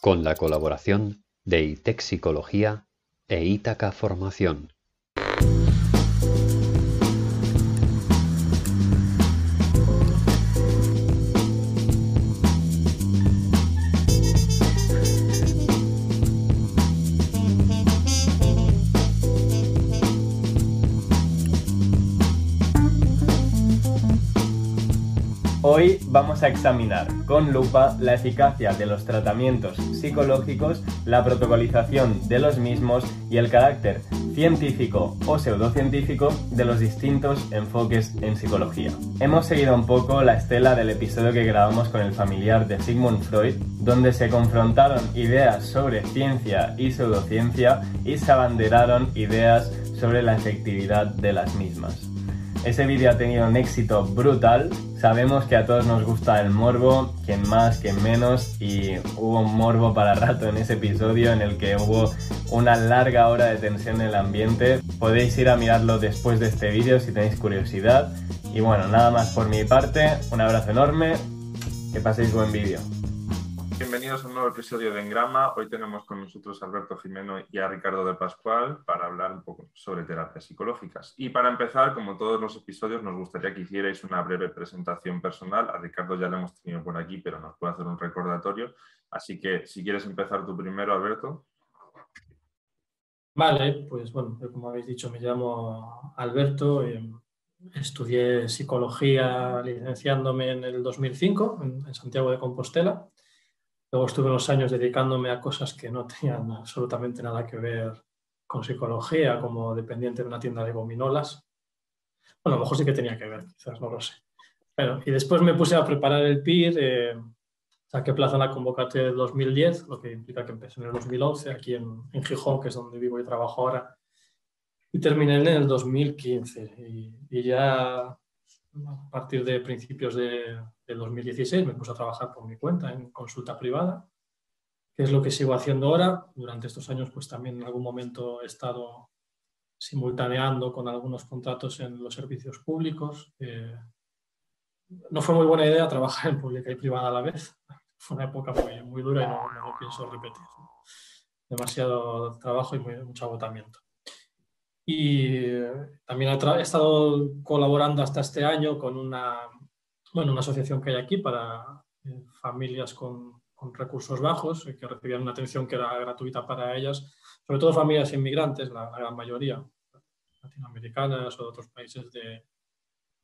con la colaboración de ITEC Psicología e Ítaca Formación. Vamos a examinar con lupa la eficacia de los tratamientos psicológicos, la protocolización de los mismos y el carácter científico o pseudocientífico de los distintos enfoques en psicología. Hemos seguido un poco la estela del episodio que grabamos con el familiar de Sigmund Freud, donde se confrontaron ideas sobre ciencia y pseudociencia y se abanderaron ideas sobre la efectividad de las mismas. Ese vídeo ha tenido un éxito brutal. Sabemos que a todos nos gusta el morbo, quien más, quien menos, y hubo un morbo para rato en ese episodio en el que hubo una larga hora de tensión en el ambiente. Podéis ir a mirarlo después de este vídeo si tenéis curiosidad. Y bueno, nada más por mi parte, un abrazo enorme, que paséis buen vídeo. Bienvenidos a un nuevo episodio de Engrama. Hoy tenemos con nosotros a Alberto Jimeno y a Ricardo de Pascual para hablar un poco sobre terapias psicológicas. Y para empezar, como todos los episodios, nos gustaría que hicierais una breve presentación personal. A Ricardo ya lo hemos tenido por aquí, pero nos puede hacer un recordatorio. Así que si quieres empezar tú primero, Alberto. Vale, pues bueno, como habéis dicho, me llamo Alberto. Eh, estudié psicología licenciándome en el 2005 en Santiago de Compostela Luego estuve unos años dedicándome a cosas que no tenían absolutamente nada que ver con psicología, como dependiente de una tienda de gominolas. Bueno, a lo mejor sí que tenía que ver, quizás no lo sé. Bueno, y después me puse a preparar el PIR, eh, saqué plaza en la convocatoria del 2010, lo que implica que empecé en el 2011, aquí en, en Gijón, que es donde vivo y trabajo ahora, y terminé en el 2015. Y, y ya a partir de principios de, del 2016 me puse a trabajar por mi cuenta en consulta privada, que es lo que sigo haciendo ahora. Durante estos años, pues también en algún momento he estado simultaneando con algunos contratos en los servicios públicos. no fue muy buena idea trabajar en pública y privada a la vez. Fue una época muy, muy dura y no, no, pienso repetir. Demasiado trabajo y mucho agotamiento. Y también he, estado colaborando hasta este año con una bueno, una asociación que hay aquí para eh, familias con, recursos bajos, eh, que recibían una atención que era gratuita para ellas, sobre todo familias inmigrantes, la, gran mayoría, latinoamericanas o de otros países de,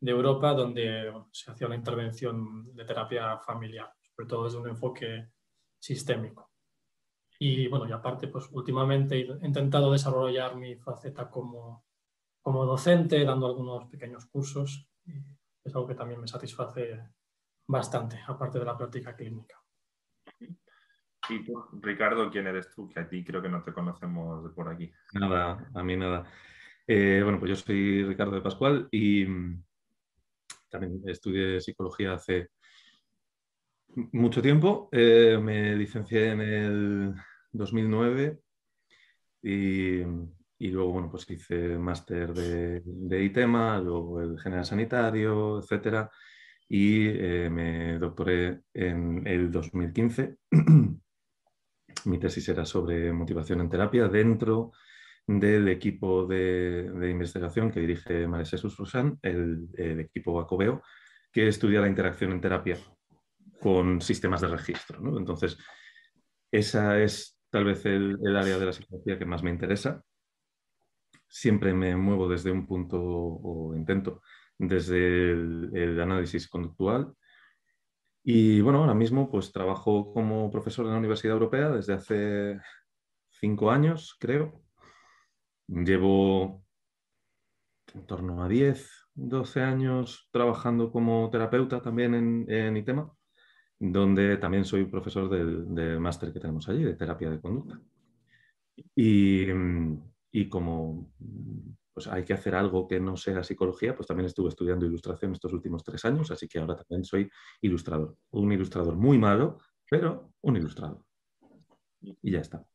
de Europa, donde se hacía una intervención de terapia familiar, sobre todo desde un enfoque sistémico. Y bueno, y aparte, pues últimamente he intentado desarrollar mi faceta como, como docente, dando algunos pequeños cursos. Y, es algo que también me satisface bastante, aparte de la práctica clínica. Y tú, Ricardo, ¿quién eres tú? Que a ti creo que no te conocemos de por aquí. Nada, a mí nada. Eh, bueno, pues yo soy Ricardo de Pascual y mm, también estudié psicología hace mucho tiempo. Eh, me licencié en el 2009 y y luego, bueno, pues hice máster de, de, ITEMA, luego el general sanitario, etcétera. Y eh, me doctoré en el 2015. Mi tesis era sobre motivación en terapia dentro del equipo de, investigación que dirige María Jesús el, el, equipo Acobeo, que estudia la interacción en terapia con sistemas de registro. Entonces, esa es tal vez el, área de la psicología que más me interesa siempre me muevo desde un punto, o intento, desde el, análisis conductual. Y bueno, ahora mismo pues trabajo como profesor en la Universidad Europea desde hace cinco años, creo. Llevo en torno a 10, 12 años trabajando como terapeuta también en ITEMA, donde también soy profesor del, máster que tenemos allí de terapia de conducta. Y, y como pues hay que hacer algo que no sea psicología, pues también estuve estudiando ilustración estos últimos tres años, así que ahora también soy ilustrador. Un ilustrador muy malo, pero un ilustrador. Y ya está.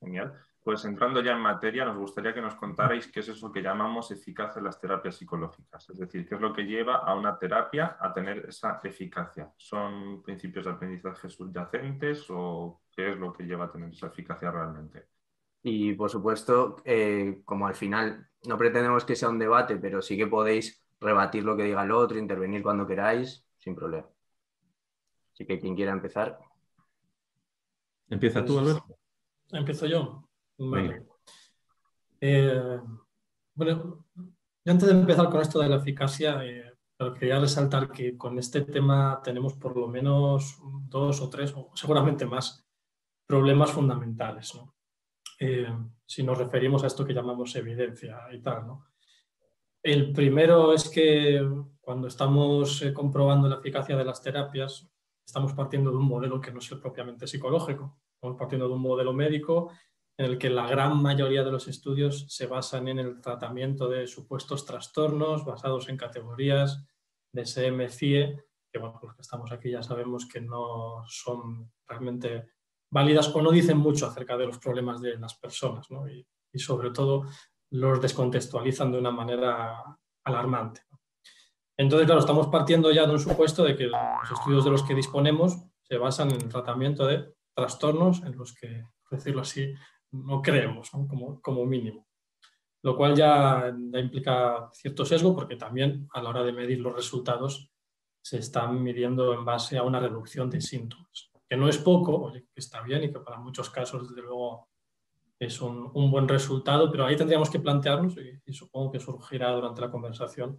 Genial. Pues entrando ya en materia, nos gustaría que nos contarais qué es eso que llamamos eficacia en las terapias psicológicas. Es decir, qué es lo que lleva a una terapia a tener esa eficacia. ¿Son principios de aprendizaje subyacentes o qué es lo que lleva a tener esa eficacia realmente. Y por supuesto, eh, como al final no pretendemos que sea un debate, pero sí que podéis rebatir lo que diga el otro, intervenir cuando queráis, sin problema. Así que quien quiera empezar. Empieza tú, Alberto. Empiezo yo. Eh, bueno, antes de empezar con esto de la eficacia, eh, quería resaltar que con este tema tenemos por lo menos dos o tres, o seguramente más, problemas fundamentales. Eh, si nos referimos a esto que llamamos evidencia y tal. ¿no? El primero es que cuando estamos comprobando la eficacia de las terapias, estamos partiendo de un modelo que no es propiamente psicológico, estamos partiendo de un modelo médico en el que la gran mayoría de los estudios se basan en el tratamiento de supuestos trastornos basados en categorías de SM-CIE, que bueno, los que estamos aquí ya sabemos que no son realmente válidas o no dicen mucho acerca de los problemas de las personas ¿no? y, y, sobre todo los descontextualizan de una manera alarmante. Entonces, claro, estamos partiendo ya de un supuesto de que los estudios de los que disponemos se basan en el tratamiento de trastornos en los que, por decirlo así, no creemos, Como, como, mínimo. Lo cual ya, implica cierto sesgo porque también a la hora de medir los resultados se están midiendo en base a una reducción de síntomas, que no es poco, que está bien y que para muchos casos, desde luego, es un, un buen resultado, pero ahí tendríamos que plantearnos, y, y, supongo que surgirá durante la conversación,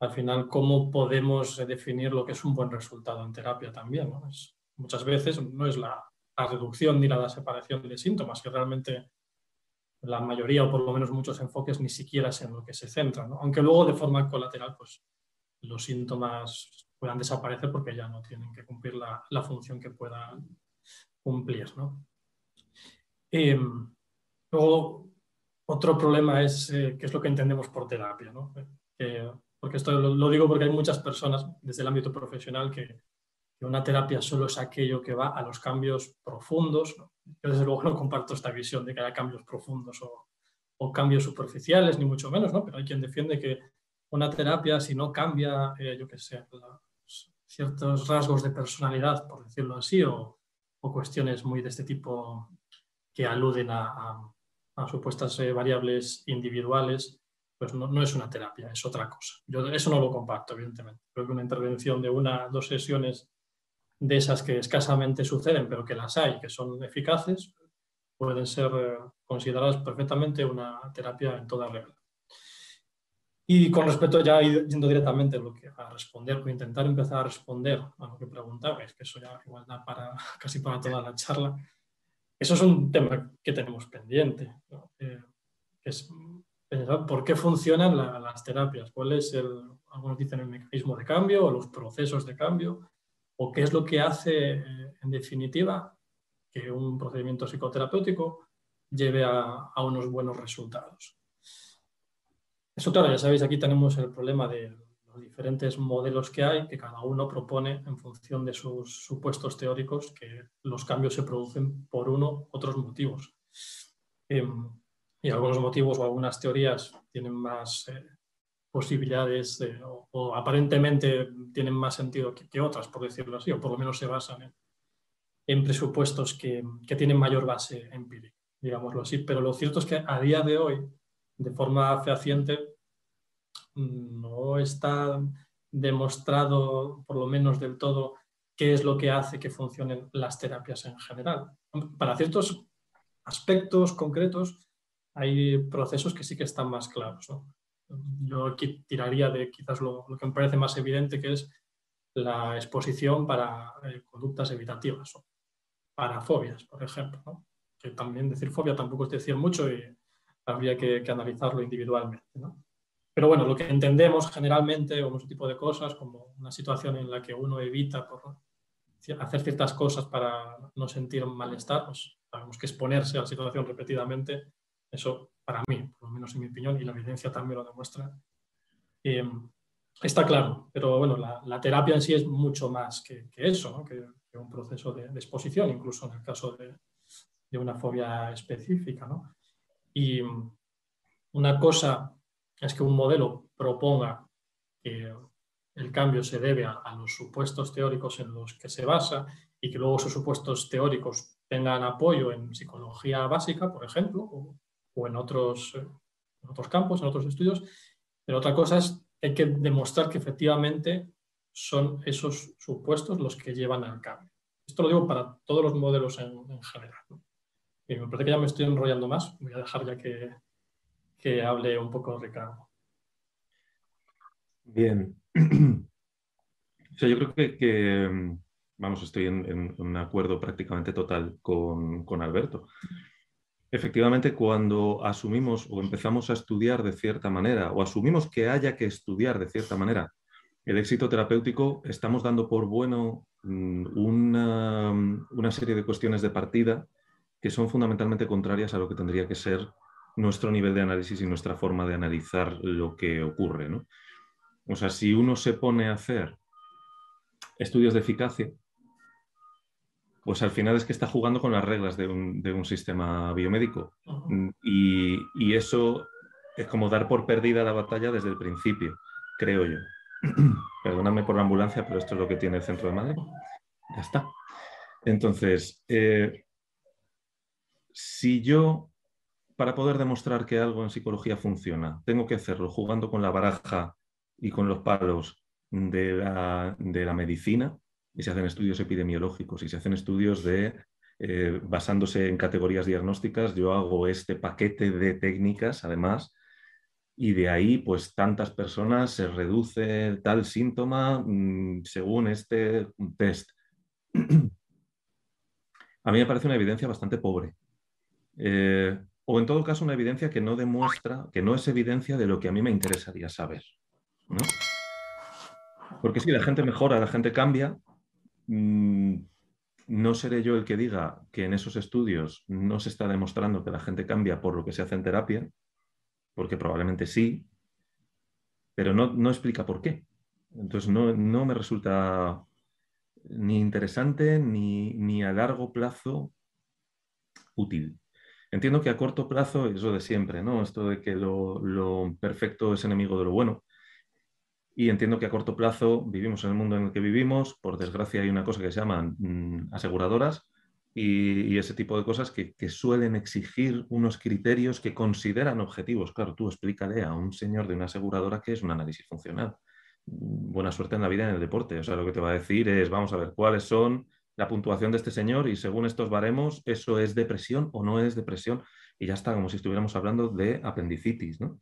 al final cómo podemos definir lo que es un buen resultado en terapia también. ¿no? Es, muchas veces no es la, la reducción ni la separación de síntomas, que realmente la mayoría o por lo menos muchos enfoques ni siquiera es en lo que se centra, ¿no? aunque luego de forma colateral pues, los síntomas puedan desaparecer porque ya no tienen que cumplir la, la función que puedan cumplir. ¿no? Eh, luego, otro problema es eh, qué es lo que entendemos por terapia. ¿no? Porque esto lo, digo porque hay muchas personas desde el ámbito profesional que, que una terapia solo es aquello que va a los cambios profundos. Yo desde luego no comparto esta visión de que haya cambios profundos o, cambios superficiales, ni mucho menos, ¿no? pero hay quien defiende que una terapia, si no cambia, eh, yo qué sé, ciertos rasgos de personalidad, por decirlo así, o, o, cuestiones muy de este tipo que aluden a, supuestas eh, variables individuales, pues no, no, es una terapia, es otra cosa. Yo eso no lo comparto, evidentemente. Creo que una intervención de una, dos sesiones de esas que escasamente suceden, pero que las hay, que son eficaces, pueden ser eh, consideradas perfectamente una terapia en toda regla. Y con respecto ya yendo directamente a, lo que, a responder, o intentar empezar a responder a lo que preguntabais, que eso ya igual da para, casi para toda la charla, eso es un tema que tenemos pendiente, eh, es pensar por qué funcionan la, las terapias, cuál es el, algunos dicen el mecanismo de cambio o los procesos de cambio, o qué es lo que hace, eh, en definitiva, que un procedimiento psicoterapéutico lleve a, unos buenos resultados. Eso, claro, ya sabéis, aquí tenemos el problema de los diferentes modelos que hay, que cada uno propone en función de sus supuestos teóricos que los cambios se producen por uno otros motivos. Eh, y algunos motivos o algunas teorías tienen más eh, posibilidades de, o, o, aparentemente tienen más sentido que, otras, por decirlo así, o por lo menos se basan en, presupuestos que, tienen mayor base empírica, digámoslo así. Pero lo cierto es que a día de hoy, de forma fehaciente, no está demostrado, por lo menos del todo, qué es lo que hace que funcionen las terapias en general. Para ciertos aspectos concretos hay procesos que sí que están más claros. Yo aquí tiraría de quizás lo, que me parece más evidente, que es la exposición para eh, conductas evitativas o para fobias, por ejemplo. Que también decir fobia tampoco es decir mucho y habría que, que analizarlo individualmente. Pero bueno, lo que entendemos generalmente como ese tipo de cosas, como una situación en la que uno evita hacer ciertas cosas para no sentir malestar, pues sabemos que exponerse a la situación repetidamente, eso para mí, por lo menos en mi opinión, y la evidencia también lo demuestra, eh, está claro. Pero bueno, la, terapia en sí es mucho más que, eso, que, un proceso de, exposición, incluso en el caso de, una fobia específica. ¿no? Y una cosa es que un modelo proponga que el cambio se debe a, a, los supuestos teóricos en los que se basa y que luego esos supuestos teóricos tengan apoyo en psicología básica, por ejemplo, o, en, otros, en otros campos, en otros estudios, pero otra cosa es hay que demostrar que efectivamente son esos supuestos los que llevan al cambio. Esto lo digo para todos los modelos en, general. Me parece que ya me estoy enrollando más. Voy a dejar ya que, que hable un poco Ricardo. Bien. o sea, yo creo que, vamos, estoy en, un acuerdo prácticamente total con, con Alberto. Efectivamente, cuando asumimos o empezamos a estudiar de cierta manera, o asumimos que haya que estudiar de cierta manera el éxito terapéutico, estamos dando por bueno mm, una, una, serie de cuestiones de partida que son fundamentalmente contrarias a lo que tendría que ser nuestro nivel de análisis y nuestra forma de analizar lo que ocurre. ¿no? O sea, si uno se pone a hacer estudios de eficacia, pues al final es que está jugando con las reglas de un, sistema biomédico. y, eso es como dar por perdida la batalla desde el principio, creo yo. Perdóname por la ambulancia, pero esto es lo que tiene el centro de Madrid. Ya está. Entonces, eh, si yo, para poder demostrar que algo en psicología funciona, tengo que hacerlo jugando con la baraja y con los palos de la, de la medicina, y se hacen estudios epidemiológicos y se hacen estudios de, eh, basándose en categorías diagnósticas, yo hago este paquete de técnicas, además, y de ahí, pues tantas personas se reduce tal síntoma mm, según este test. A mí me parece una evidencia bastante pobre. Eh, o en todo caso, una evidencia que no demuestra, que no es evidencia de lo que a mí me interesaría saber. Porque si la gente mejora, la gente cambia, Mm, no seré yo el que diga que en esos estudios no se está demostrando que la gente cambia por lo que se hace en terapia, porque probablemente sí, pero no, explica por qué. Entonces no, me resulta ni interesante ni, ni, a largo plazo útil. Entiendo que a corto plazo es lo de siempre, ¿no? Esto de que lo perfecto es enemigo de lo bueno. Y entiendo que a corto plazo vivimos en el mundo en el que vivimos. Por desgracia hay una cosa que se llaman mm, aseguradoras y, ese tipo de cosas que, suelen exigir unos criterios que consideran objetivos. Claro, tú explícale a un señor de una aseguradora que es un análisis funcional. Mm, buena suerte en la vida en el deporte. O sea, lo que te va a decir es, vamos a ver, cuáles son la puntuación de este señor y según estos baremos, eso es depresión o no es depresión. Y ya está, como si estuviéramos hablando de apendicitis, ¿no?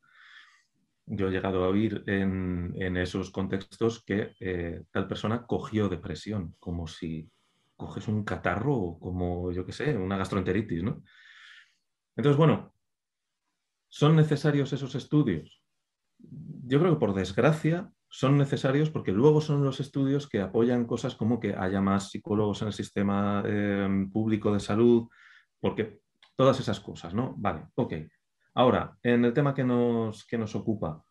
Yo he llegado a oír en, esos contextos que eh, tal persona cogió depresión, como si coges un catarro o como, yo qué sé, una gastroenteritis, ¿no? Entonces, bueno, ¿son necesarios esos estudios? Yo creo que por desgracia son necesarios porque luego son los estudios que apoyan cosas como que haya más psicólogos en el sistema em, público de salud, porque todas esas cosas, ¿no? Vale, ok. Ahora, en el tema que nos, que nos ocupa,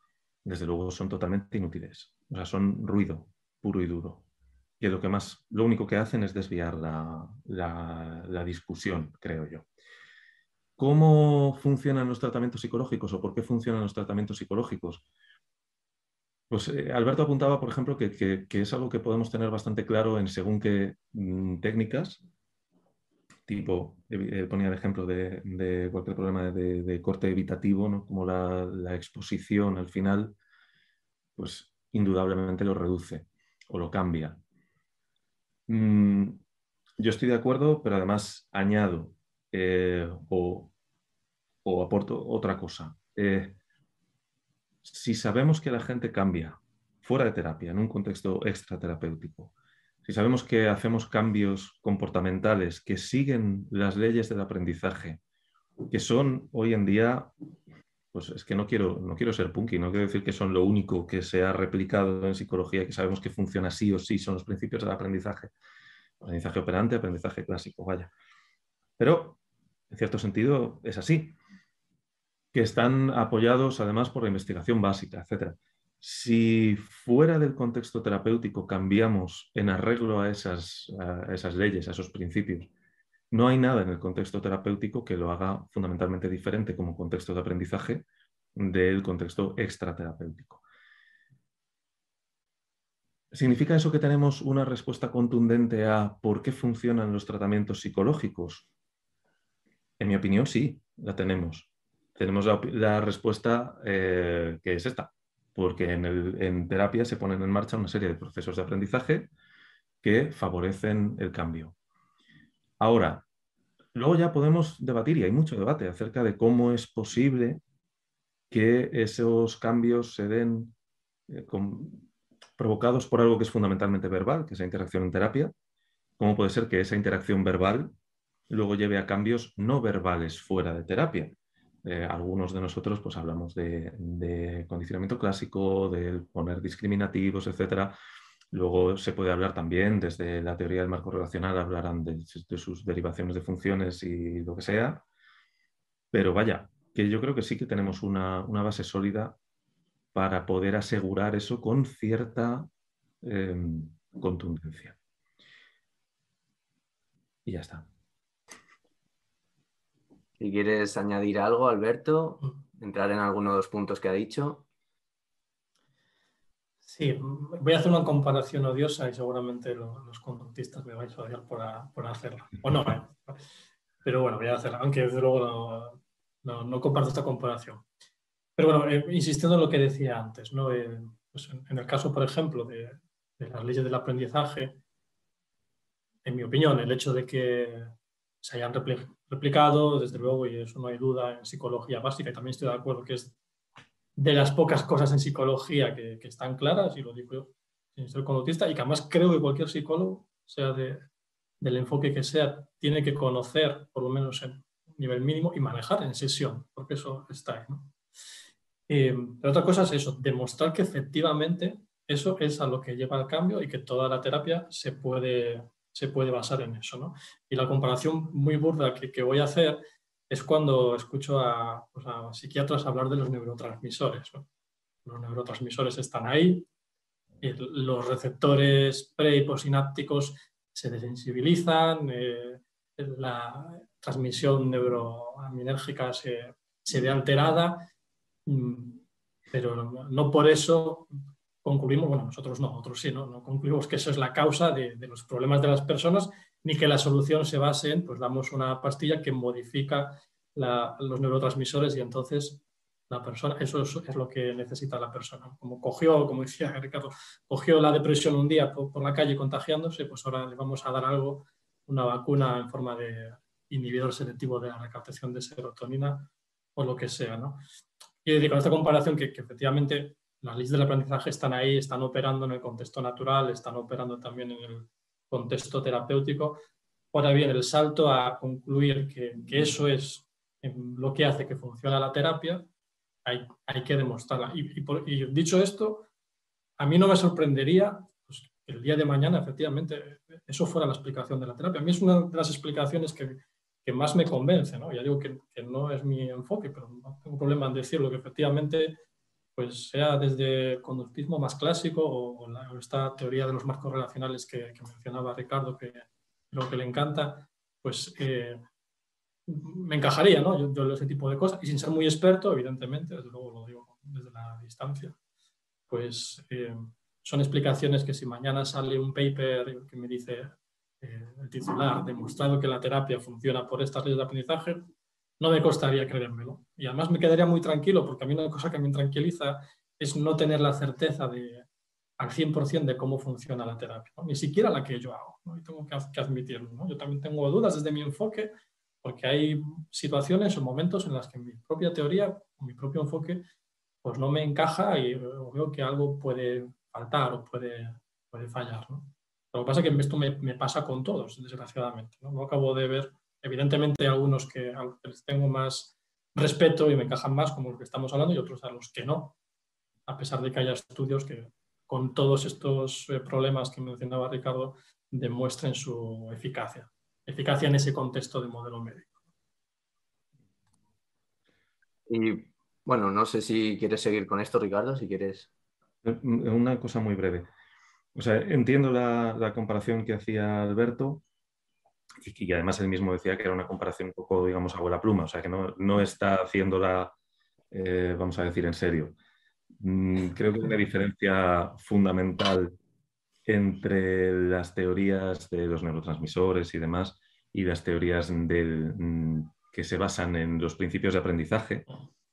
desde luego son totalmente inútiles. O sea, son ruido puro y duro. Y lo que más, lo único que hacen es desviar la, discusión, creo yo. ¿Cómo funcionan los tratamientos psicológicos o por qué funcionan los tratamientos psicológicos? Pues eh, Alberto apuntaba, por ejemplo, que, es algo que podemos tener bastante claro en según qué mm, técnicas tipo, eh, ponía el ejemplo de, cualquier problema de, corte evitativo, como la, exposición al final, pues indudablemente lo reduce o lo cambia. Mm, yo estoy de acuerdo, pero además añado eh, o, aporto otra cosa. Eh, si sabemos que la gente cambia fuera de terapia, en un contexto extraterapéutico, si sabemos que hacemos cambios comportamentales que siguen las leyes del aprendizaje, que son hoy en día, pues es que no quiero, no quiero ser punky, no quiero decir que son lo único que se ha replicado en psicología que sabemos que funciona sí o sí, son los principios del aprendizaje. Aprendizaje operante, aprendizaje clásico, vaya. Pero, en cierto sentido, es así, que están apoyados además por la investigación básica, etcétera. Si fuera del contexto terapéutico cambiamos en arreglo a esas, leyes, a esos principios, no hay nada en el contexto terapéutico que lo haga fundamentalmente diferente como contexto de aprendizaje del contexto extraterapéutico. ¿Significa eso que tenemos una respuesta contundente a por qué funcionan los tratamientos psicológicos? En mi opinión, sí, la tenemos. Tenemos la, respuesta eh, que es esta, porque en, terapia se ponen en marcha una serie de procesos de aprendizaje que favorecen el cambio. Ahora, luego ya podemos debatir, y hay mucho debate acerca de cómo es posible que esos cambios se den eh, provocados por algo que es fundamentalmente verbal, que es la interacción en terapia. ¿Cómo puede ser que esa interacción verbal luego lleve a cambios no verbales fuera de terapia? Eh, algunos de nosotros pues hablamos de, condicionamiento clásico, de poner discriminativos, etcétera. Luego se puede hablar también desde la teoría del marco relacional, hablarán de, sus derivaciones de funciones y lo que sea. Pero vaya, que yo creo que sí que tenemos una, base sólida para poder asegurar eso con cierta em, contundencia. Y ya está. Si quieres añadir algo, Alberto, entrar en alguno de los puntos que ha dicho. Sí, voy a hacer una comparación odiosa y seguramente los conductistas me vais a odiar por, hacerla. O no, ¿eh? pero bueno, voy a hacerla, aunque desde luego no, comparto esta comparación. Pero bueno, eh, insistiendo en lo que decía antes, ¿no? Eh, pues en, el caso, por ejemplo, de, las leyes del aprendizaje, en mi opinión, el hecho de que se hayan replicado, desde luego, y eso no hay duda, en psicología básica, y también estoy de acuerdo que es de las pocas cosas en psicología que, están claras, y lo digo yo sin ser conductista, y que además creo que cualquier psicólogo, sea del enfoque que sea, tiene que conocer, por lo menos en nivel mínimo, y manejar en sesión, porque eso está ahí. Eh, pero otra cosa es eso, demostrar que efectivamente eso es a lo que lleva al cambio y que toda la terapia se puede, se puede basar en eso. Y la comparación muy burda que, voy a hacer es cuando escucho pues, a, psiquiatras hablar de los neurotransmisores. Los neurotransmisores están ahí, los receptores pre y se desensibilizan, eh, la transmisión neuroaminérgica se, se ve alterada, mm, pero no por eso concluimos, bueno, nosotros no, nosotros sí, no, concluimos que eso es la causa de, los problemas de las personas ni que la solución se base en, pues damos una pastilla que modifica los neurotransmisores y entonces la persona, eso es, lo que necesita la persona. Como cogió, como decía Ricardo, cogió la depresión un día por, la calle contagiándose, pues ahora le vamos a dar algo, una vacuna en forma de inhibidor selectivo de la recaptación de serotonina o lo que sea. ¿no? Y con esta comparación que, que efectivamente las leyes del aprendizaje están ahí, están operando en el contexto natural, están operando también en el contexto terapéutico. Ahora bien, el salto a concluir que, eso es lo que hace que funcione la terapia, hay, hay que demostrarla. Y, dicho esto, a mí no me sorprendería pues, que el día de mañana, efectivamente, eso fuera la explicación de la terapia. A mí es una de las explicaciones que, que más me convence. ¿no? Ya digo que, que, no es mi enfoque, pero no tengo problema en decirlo, que efectivamente pues sea desde conductismo más clásico o, esta teoría de los marcos relacionales que, mencionaba Ricardo, que lo que le encanta, pues eh, me encajaría, ¿no? Yo, ese tipo de cosas, y sin ser muy experto, evidentemente, desde luego lo digo desde la distancia, pues eh, son explicaciones que si mañana sale un paper que me dice eh, el titular, demostrado que la terapia funciona por estas leyes de aprendizaje, no me costaría creérmelo. Y además me quedaría muy tranquilo, porque a mí una cosa que me tranquiliza es no tener la certeza de, al 100% de cómo funciona la terapia, ni siquiera la que yo hago, y tengo que, admitirlo. ¿no? Yo también tengo dudas desde mi enfoque, porque hay situaciones o momentos en las que mi propia teoría, mi propio enfoque, pues no me encaja y veo que algo puede faltar o puede, puede fallar. ¿no? Lo que pasa es que esto me, me pasa con todos, desgraciadamente. ¿no? no acabo de ver Evidentemente hay algunos que, a los que les tengo más respeto y me encajan más, como los que estamos hablando, y otros a los que no, a pesar de que haya estudios que con todos estos eh, problemas que mencionaba Ricardo demuestren su eficacia, eficacia en ese contexto de modelo médico. Y bueno, no sé si quieres seguir con esto, Ricardo, si quieres. Una cosa muy breve. O sea, entiendo la, la comparación que hacía Alberto, y, además él mismo decía que era una comparación un poco, digamos, abuela pluma, o sea, que no, está haciéndola, eh, vamos a decir, en serio. Mm, creo que una diferencia fundamental entre las teorías de los neurotransmisores y demás y las teorías del, mm, que se basan en los principios de aprendizaje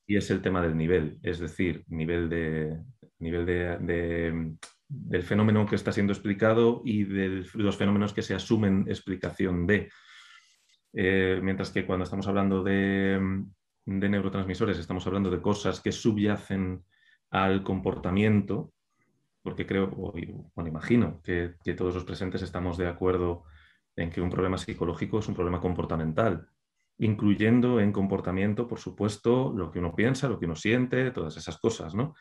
y es el tema del nivel, es decir, nivel, de, nivel de, del fenómeno que está siendo explicado y de los fenómenos que se asumen explicación de. Eh, mientras que cuando estamos hablando de, de neurotransmisores estamos hablando de cosas que subyacen al comportamiento, porque creo, bueno, imagino que, que, todos los presentes estamos de acuerdo en que un problema psicológico es un problema comportamental, incluyendo en comportamiento, por supuesto, lo que uno piensa, lo que uno siente, todas esas cosas, ¿no?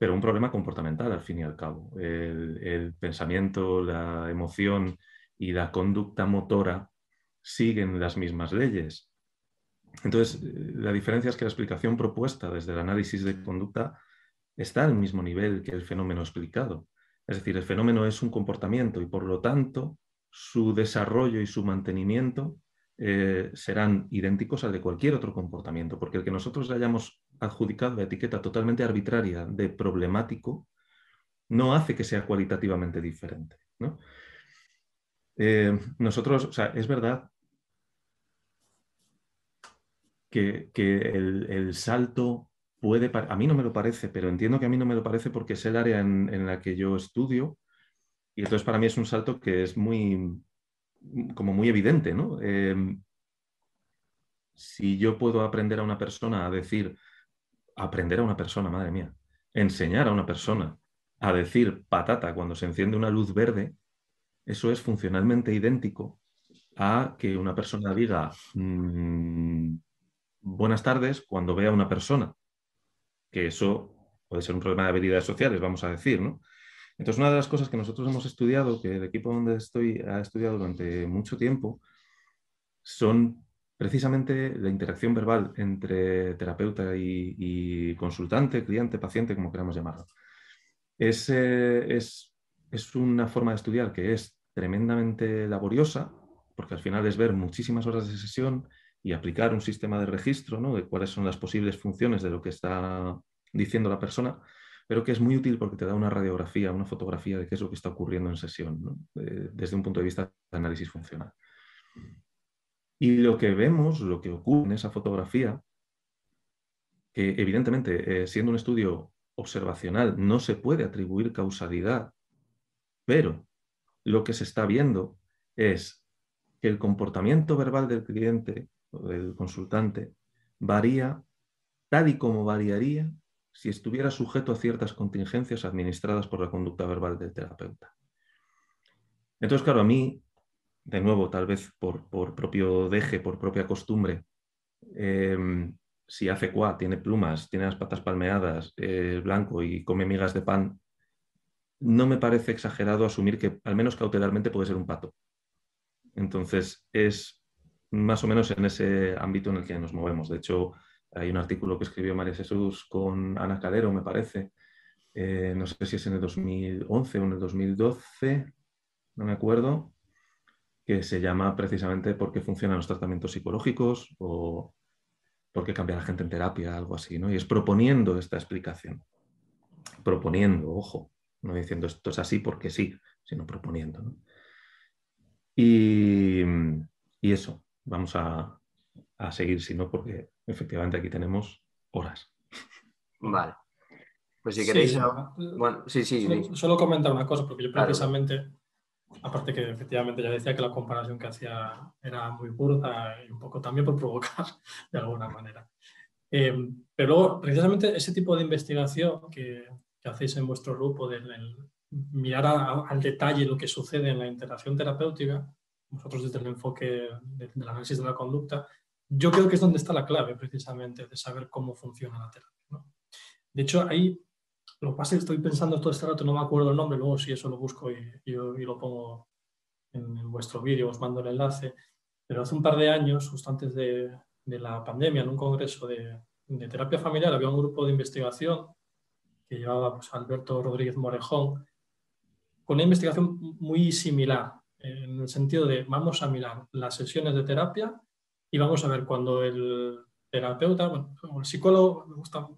Pero un problema comportamental, al fin y al cabo. El, el pensamiento, la emoción y la conducta motora siguen las mismas leyes. Entonces, la diferencia es que la explicación propuesta desde el análisis de conducta está al mismo nivel que el fenómeno explicado. Es decir, el fenómeno es un comportamiento y por lo tanto su desarrollo y su mantenimiento eh, serán idénticos al de cualquier otro comportamiento, porque el que nosotros le hayamos adjudicado la etiqueta totalmente arbitraria de problemático no hace que sea cualitativamente diferente. Eh, nosotros, o sea, es verdad que, el, salto puede, a mí no me lo parece, pero entiendo que a mí no me lo parece porque es el área en la que yo estudio y entonces para mí es un salto que es muy, como muy evidente, ¿no? Em, si yo puedo aprender a una persona a decir, aprender a una persona, madre mía, enseñar a una persona a decir patata cuando se enciende una luz verde, eso es funcionalmente idéntico a que una persona diga mm, buenas tardes cuando vea a una persona, que eso puede ser un problema de habilidades sociales, vamos a decir, ¿no? Entonces, una de las cosas que nosotros hemos estudiado, que el equipo donde estoy ha estudiado durante mucho tiempo, son precisamente la interacción verbal entre terapeuta y, consultante, cliente, paciente, como queramos llamarlo. Es, es, es, una forma de estudiar que es tremendamente laboriosa, porque al final es ver muchísimas horas de sesión y aplicar un sistema de registro ¿no? de cuáles son las posibles funciones de lo que está diciendo la persona, pero que es muy útil porque te da una radiografía, una fotografía de qué es lo que está ocurriendo en sesión, desde un punto de vista de análisis funcional. Y lo que vemos, lo que ocurre en esa fotografía, que evidentemente, eh, siendo un estudio observacional, no se puede atribuir causalidad, pero lo que se está viendo es que el comportamiento verbal del cliente o del consultante varía tal y como variaría si estuviera sujeto a ciertas contingencias administradas por la conducta verbal del terapeuta. Entonces, claro, a mí, de nuevo, tal vez por, propio deje, por propia costumbre, em, si hace cuá, tiene plumas, tiene las patas palmeadas, es blanco y come migas de pan, no me parece exagerado asumir que al menos cautelarmente puede ser un pato. Entonces, es más o menos en ese ámbito en el que nos movemos. De hecho, hay un artículo que escribió María Jesús con Ana Calero, me parece. Eh, no sé si es en el 2011 o en el 2012, no me acuerdo, que se llama precisamente por qué funcionan los tratamientos psicológicos o por qué cambia la gente en terapia, algo así, ¿no? Y es proponiendo esta explicación. Proponiendo, ojo, no diciendo esto es así porque sí, sino proponiendo. Y, y, eso, vamos a, a seguir, sino porque efectivamente aquí tenemos horas. Vale. Pues si queréis. bueno, sí, sí. Solo, comentar una cosa, porque yo precisamente, aparte que efectivamente ya decía que la comparación que hacía era muy burda y un poco también por provocar de alguna manera. Eh, pero luego, precisamente ese tipo de investigación que, que hacéis en vuestro grupo, de, mirar al detalle lo que sucede en la interacción terapéutica, nosotros desde el enfoque del análisis de la conducta, yo creo que es donde está la clave precisamente de saber cómo funciona la terapia. De hecho, ahí lo que pasa es que estoy pensando todo este rato, no me acuerdo el nombre, luego si eso lo busco y, y, lo pongo en, vuestro vídeo, os mando el enlace, pero hace un par de años, justo antes de, de la pandemia, en un congreso de, de, terapia familiar, había un grupo de investigación que llevaba pues, Alberto Rodríguez Morejón, con una investigación muy similar, en el sentido de vamos a mirar las sesiones de terapia y vamos a ver cuando el terapeuta, bueno, el psicólogo, me gusta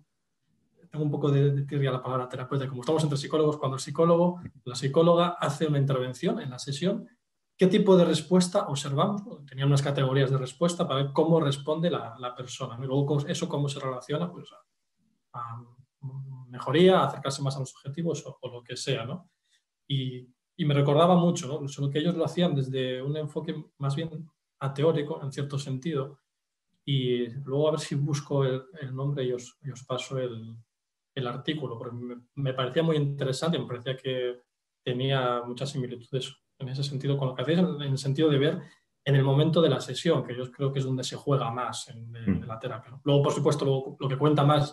tengo un poco de, de la palabra terapeuta, como estamos entre psicólogos, cuando el psicólogo, la psicóloga hace una intervención en la sesión, ¿qué tipo de respuesta observamos? Tenía unas categorías de respuesta para ver cómo responde la, la persona. Y luego eso cómo se relaciona pues, a, mejoría, a acercarse más a los objetivos o, lo que sea. ¿no? Y, y, me recordaba mucho, ¿no? solo que ellos lo hacían desde un enfoque más bien ateórico, en cierto sentido, y luego a ver si busco el, nombre y os, paso el, el artículo, porque me, parecía muy interesante, me parecía que tenía muchas similitudes en ese sentido con lo que hacéis, en, el sentido de ver en el momento de la sesión, que yo creo que es donde se juega más en, mm. la terapia. Luego, por supuesto, lo, que cuenta más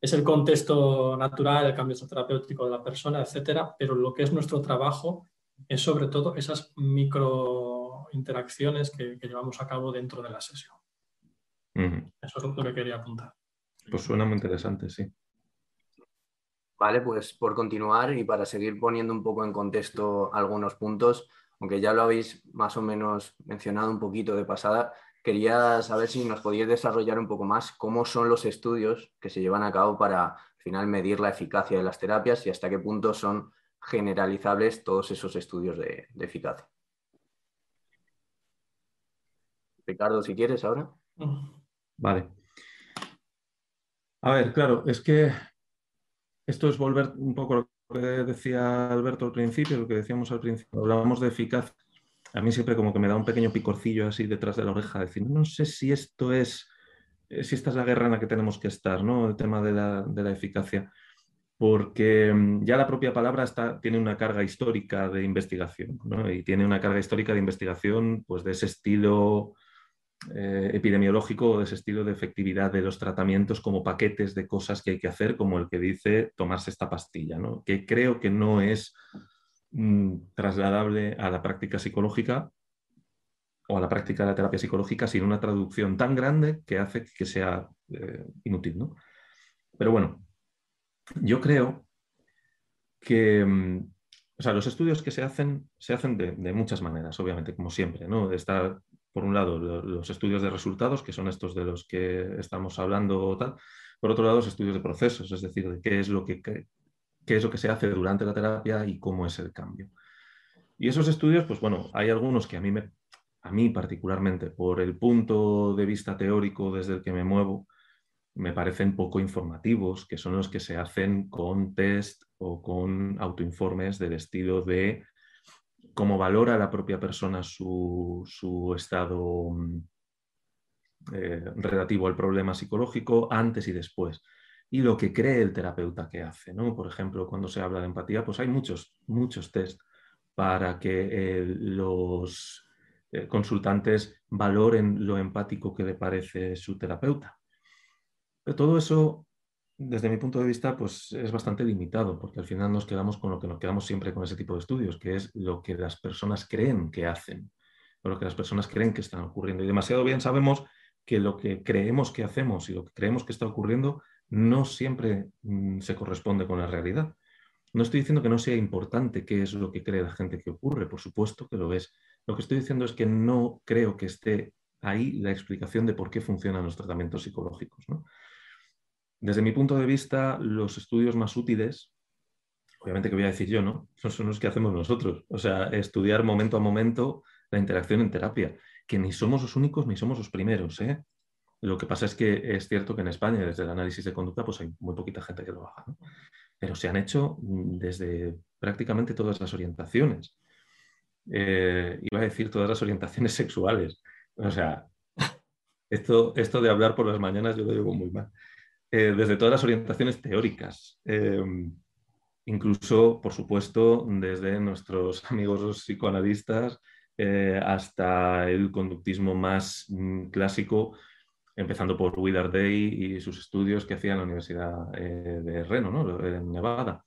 es el contexto natural, el cambio terapéutico de la persona, etcétera, pero lo que es nuestro trabajo es sobre todo esas micro interacciones que llevamos a cabo dentro de la sesión. Eso es lo que quería apuntar. Pues suena muy interesante, sí. Vale, pues por continuar y para seguir poniendo un poco en contexto algunos puntos, aunque ya lo habéis más o menos mencionado un poquito de pasada, quería saber si nos podíais desarrollar un poco más cómo son los estudios que se llevan a cabo para al final medir la eficacia de las terapias y hasta qué punto son generalizables todos esos estudios de, de eficacia. Ricardo, si quieres ahora. Vale. A ver, claro, es que esto es volver un poco a lo que decía Alberto al principio, lo que decíamos al principio, hablábamos de eficacia. A mí siempre como que me da un pequeño picorcillo así detrás de la oreja, decir, no sé si esto es, eh, si esta es la guerra en la que tenemos que estar, ¿no? El tema de la, eficacia. Porque mm, ya la propia palabra está, tiene una carga histórica de investigación, ¿no? Y tiene una carga histórica de investigación, pues de ese estilo eh, epidemiológico de ese estilo de efectividad de los tratamientos como paquetes de cosas que hay que hacer, como el que dice tomarse esta pastilla, ¿no? que creo que no es mm, trasladable a la práctica psicológica o a la práctica de la terapia psicológica sin una traducción tan grande que hace que sea eh, inútil. ¿no? Pero bueno, yo creo que mm, o sea, los estudios que se hacen se hacen de, de, muchas maneras, obviamente, como siempre. ¿no? Está por un lado, los estudios de resultados, que son estos de los que estamos hablando, tal. por otro lado, los estudios de procesos, es decir, de qué es lo que, qué es lo que se hace durante la terapia y cómo es el cambio. Y esos estudios, pues bueno, hay algunos que a mí, me, a mí particularmente, por el punto de vista teórico desde el que me muevo, me parecen poco informativos, que son los que se hacen con test o con autoinformes del estilo de cómo valora la propia persona su, estado mm, eh, relativo al problema psicológico antes y después. Y lo que cree el terapeuta que hace. ¿no? Por ejemplo, cuando se habla de empatía, pues hay muchos, muchos test para que eh, los eh, consultantes valoren lo empático que le parece su terapeuta. Pero todo eso desde mi punto de vista, pues es bastante limitado, porque al final nos quedamos con lo que nos quedamos siempre con ese tipo de estudios, que es lo que las personas creen que hacen, o lo que las personas creen que están ocurriendo. Y demasiado bien sabemos que lo que creemos que hacemos y lo que creemos que está ocurriendo no siempre mm, se corresponde con la realidad. No estoy diciendo que no sea importante qué es lo que cree la gente que ocurre, por supuesto que lo es. Lo que estoy diciendo es que no creo que esté ahí la explicación de por qué funcionan los tratamientos psicológicos. ¿no? Desde mi punto de vista, los estudios más útiles, obviamente que voy a decir yo, ¿no? Son los que hacemos nosotros. O sea, estudiar momento a momento la interacción en terapia, que ni somos los únicos ni somos los primeros, ¿eh? Lo que pasa es que es cierto que en España, desde el análisis de conducta, pues hay muy poquita gente que lo haga. Pero se han hecho desde prácticamente todas las orientaciones. Eh, iba a decir todas las orientaciones sexuales. O sea, esto, esto de hablar por las mañanas yo lo digo muy mal. Eh, desde todas las orientaciones teóricas, eh, incluso, por supuesto, desde nuestros amigos psicoanalistas eh, hasta el conductismo más mm, clásico, empezando por Willard Day y sus estudios que hacía en la Universidad de Reno, ¿no? en Nevada.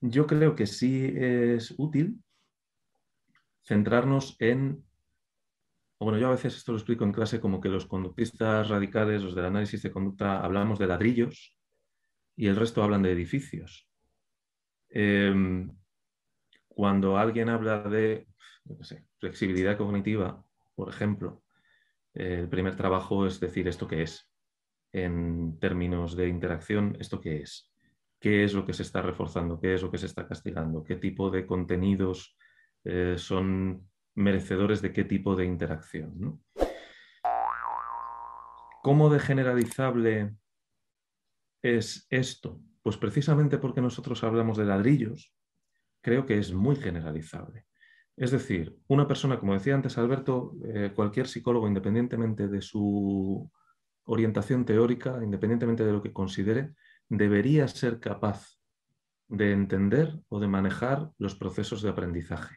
Yo creo que sí es útil centrarnos en bueno, yo a veces esto lo explico en clase como que los conductistas radicales, los del análisis de conducta, hablamos de ladrillos y el resto hablan de edificios. Em, cuando alguien habla de flexibilidad cognitiva, por ejemplo, el primer trabajo es decir esto qué es. en términos de interacción, ¿esto qué es? ¿Qué es lo que se está reforzando? ¿Qué es lo que se está castigando? ¿Qué tipo de contenidos eh, son merecedores de qué tipo de interacción? ¿Cómo de generalizable es esto? Pues precisamente porque nosotros hablamos de ladrillos, creo que es muy generalizable. Es decir, una persona, como decía antes Alberto, eh, cualquier psicólogo, independientemente de su orientación teórica, independientemente de lo que considere, debería ser capaz de entender o de manejar los procesos de aprendizaje.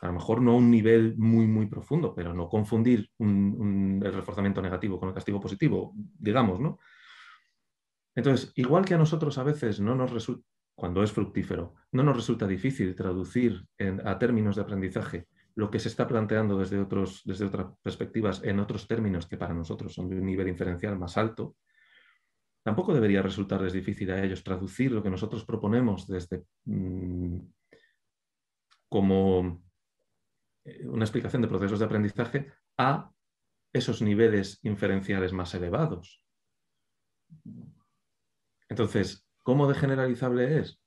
A lo mejor no a un nivel muy, muy profundo, pero no confundir el reforzamiento negativo con el castigo positivo, digamos, ¿no? Entonces, igual que a nosotros a veces no nos resulta, cuando es fructífero, no nos resulta difícil traducir a términos de aprendizaje lo que se está planteando desde, otros, desde otras perspectivas en otros términos que para nosotros son de un nivel inferencial más alto, tampoco debería resultarles difícil a ellos traducir lo que nosotros proponemos desde mm, como una explicación de procesos de aprendizaje a esos niveles inferenciales más elevados. Entonces, ¿cómo de generalizable es?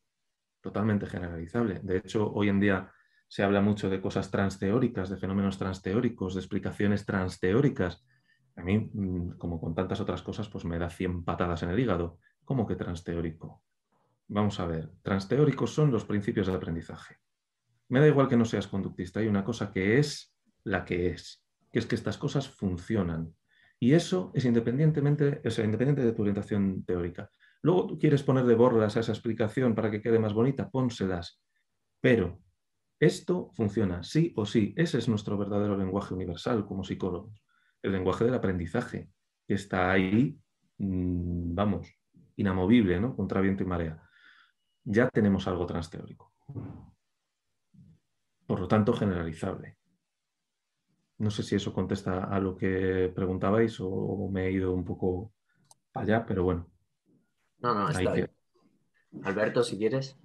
Totalmente generalizable. De hecho, hoy en día se habla mucho de cosas transteóricas, de fenómenos transteóricos, de explicaciones transteóricas. A mí, mm, como con tantas otras cosas, pues me da 100 patadas en el hígado. ¿Cómo que transteórico? Vamos a ver, transteóricos son los principios de aprendizaje. Me da igual que no seas conductista, hay una cosa que es la que es, que es que estas cosas funcionan. Y eso es independientemente, o independiente de tu orientación teórica. Luego tú quieres poner de borlas a esa explicación para que quede más bonita, pónselas. Pero esto funciona, sí o sí. Ese es nuestro verdadero lenguaje universal como psicólogos. El lenguaje del aprendizaje, que está ahí, mm, vamos, inamovible, ¿no? Contra viento y marea. Ya tenemos algo transteórico. Por lo tanto, generalizable. No sé si eso contesta a lo que preguntabais o me he ido un poco allá, pero bueno. No, no, está bien. Alberto, si quieres.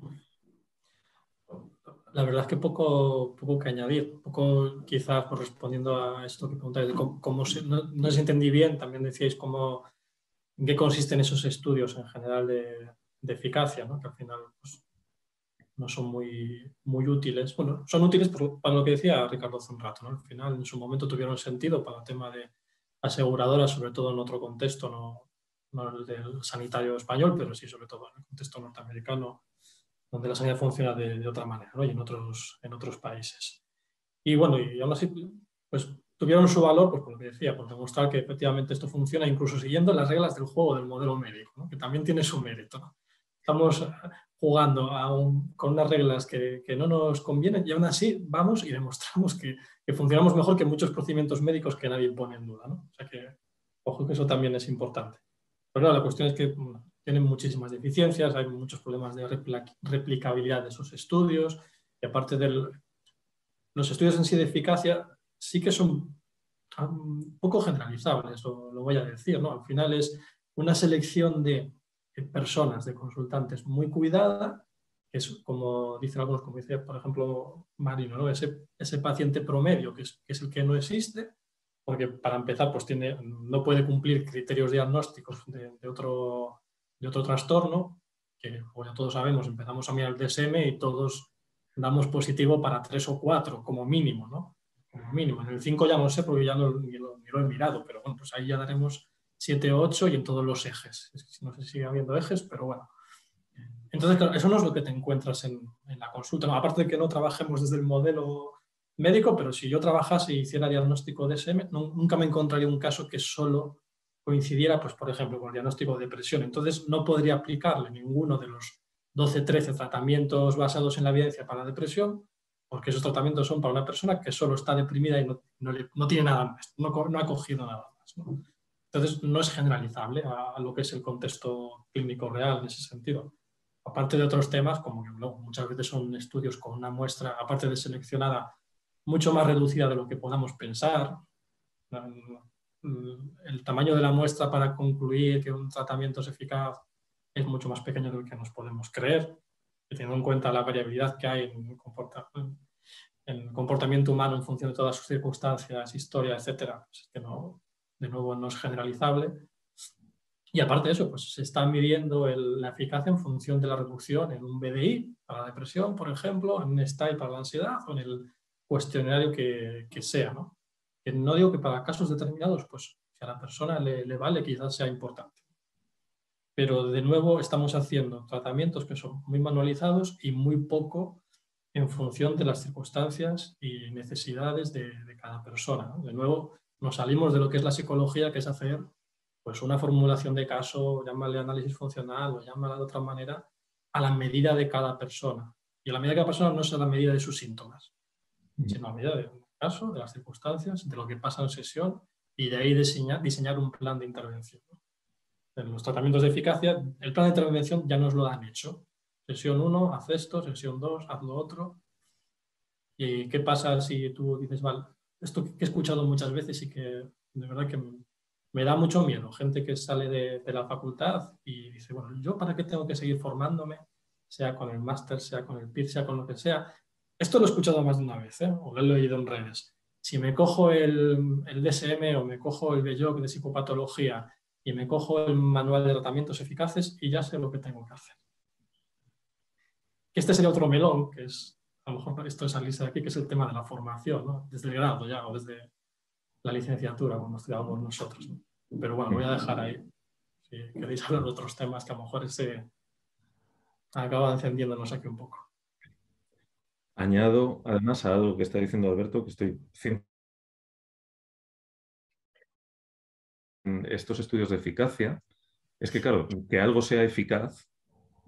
La verdad es que poco, poco que añadir, poco quizás respondiendo a esto que preguntáis, cómo, no, no os entendí bien, también decíais cómo, en qué consisten esos estudios en general de, eficacia, ¿no? que al final pues, no son muy, muy útiles. Bueno, son útiles para lo que decía Ricardo hace un rato, ¿no? al final en su momento tuvieron sentido para el tema de aseguradoras, sobre todo en otro contexto, no, no el del sanitario español, pero sí sobre todo en el contexto norteamericano, donde la sanidad funciona de, otra manera ¿no? y en otros, en otros países. Y bueno, y aún así, pues tuvieron su valor, pues por lo que decía, por demostrar que efectivamente esto funciona, incluso siguiendo las reglas del juego del modelo médico, que también tiene su mérito. Estamos jugando con unas reglas que, no nos convienen y aún así vamos y demostramos que, funcionamos mejor que muchos procedimientos médicos que nadie pone en duda. O sea que, ojo que eso también es importante. Pero la cuestión es que tienen muchísimas deficiencias, hay muchos problemas de replicabilidad de esos estudios y aparte de los estudios en sí de eficacia sí que son un poco generalizables, lo, lo voy a decir, ¿no? Al final es una selección de personas, de consultantes muy cuidada, que es como dicen algunos, como dice por ejemplo Marino, ¿no? ese, ese paciente promedio que es, que es el que no existe, porque para empezar pues tiene, no puede cumplir criterios diagnósticos de, otro, de otro trastorno, que como ya todos sabemos, empezamos a mirar el DSM y todos damos positivo para tres o cuatro como mínimo, ¿no? Como mínimo. En el 5 ya no sé porque ya no, ni, lo, he mirado, pero bueno, pues ahí ya daremos 7 o 8 y en todos los ejes. No sé si sigue habiendo ejes, pero bueno. Entonces, claro, eso no es lo que te encuentras en, en la consulta. aparte de que no trabajemos desde el modelo médico, pero si yo trabajase y hiciera diagnóstico de SM, nunca me encontraría un caso que solo coincidiera, pues, por ejemplo, con el diagnóstico de depresión. Entonces, no podría aplicarle ninguno de los 12, 13 tratamientos basados en la evidencia para la depresión, porque esos tratamientos son para una persona que solo está deprimida y no, tiene nada más, no, ha cogido nada más. Entonces, no es generalizable a, lo que es el contexto clínico real en ese sentido. Aparte de otros temas, como que muchas veces son estudios con una muestra, aparte de seleccionada mucho más reducida de lo que podamos pensar. El tamaño de la muestra para concluir que un tratamiento es eficaz es mucho más pequeño de lo que nos podemos creer, teniendo en cuenta la variabilidad que hay en el comportamiento humano en función de todas sus circunstancias, historia, etc. Pues que no, de nuevo no es generalizable. Y aparte de eso, pues se está midiendo la eficacia en función de la reducción en un BDI para la depresión, por ejemplo, en un STAI para la ansiedad o en el cuestionario que, sea. ¿no? no digo que para casos determinados, pues si a la persona le, le vale, quizás sea importante. Pero de nuevo estamos haciendo tratamientos que son muy manualizados y muy poco en función de las circunstancias y necesidades de, cada persona. De nuevo, nos salimos de lo que es la psicología, que es hacer pues, una formulación de caso, llámale análisis funcional o llámala de otra manera, a la medida de cada persona. Y a la medida de cada persona no es a la medida de sus síntomas, sino a la medida del caso, de las circunstancias, de lo que pasa en sesión y de ahí diseñar, diseñar un plan de intervención. En los tratamientos de eficacia, el plan de intervención ya nos lo han hecho. Sesión 1, haz esto, sesión 2, haz lo otro. ¿Y qué pasa si tú dices, vale, esto que he escuchado muchas veces y que de verdad que me da mucho miedo, gente que sale de, la facultad y dice, bueno, ¿yo para qué tengo que seguir formándome? Sea con el máster, sea con el PIR, sea con lo que sea. Esto lo he escuchado más de una vez, ¿eh? o lo he leído en redes. Si me cojo el, el DSM o me cojo el BEJOC de psicopatología y me cojo el manual de tratamientos eficaces y ya sé lo que tengo que hacer. Este sería otro melón, que es, a lo mejor esto es salirse de aquí, que es el tema de la formación, ¿no? desde el grado ya, o desde la licenciatura, como estudiamos nosotros. Pero bueno, voy a dejar ahí. Si queréis hablar de otros temas que a lo mejor ese acaba encendiéndonos aquí un poco. Añado además a algo que está diciendo Alberto, que estoy estos estudios de eficacia, es que claro, que algo sea eficaz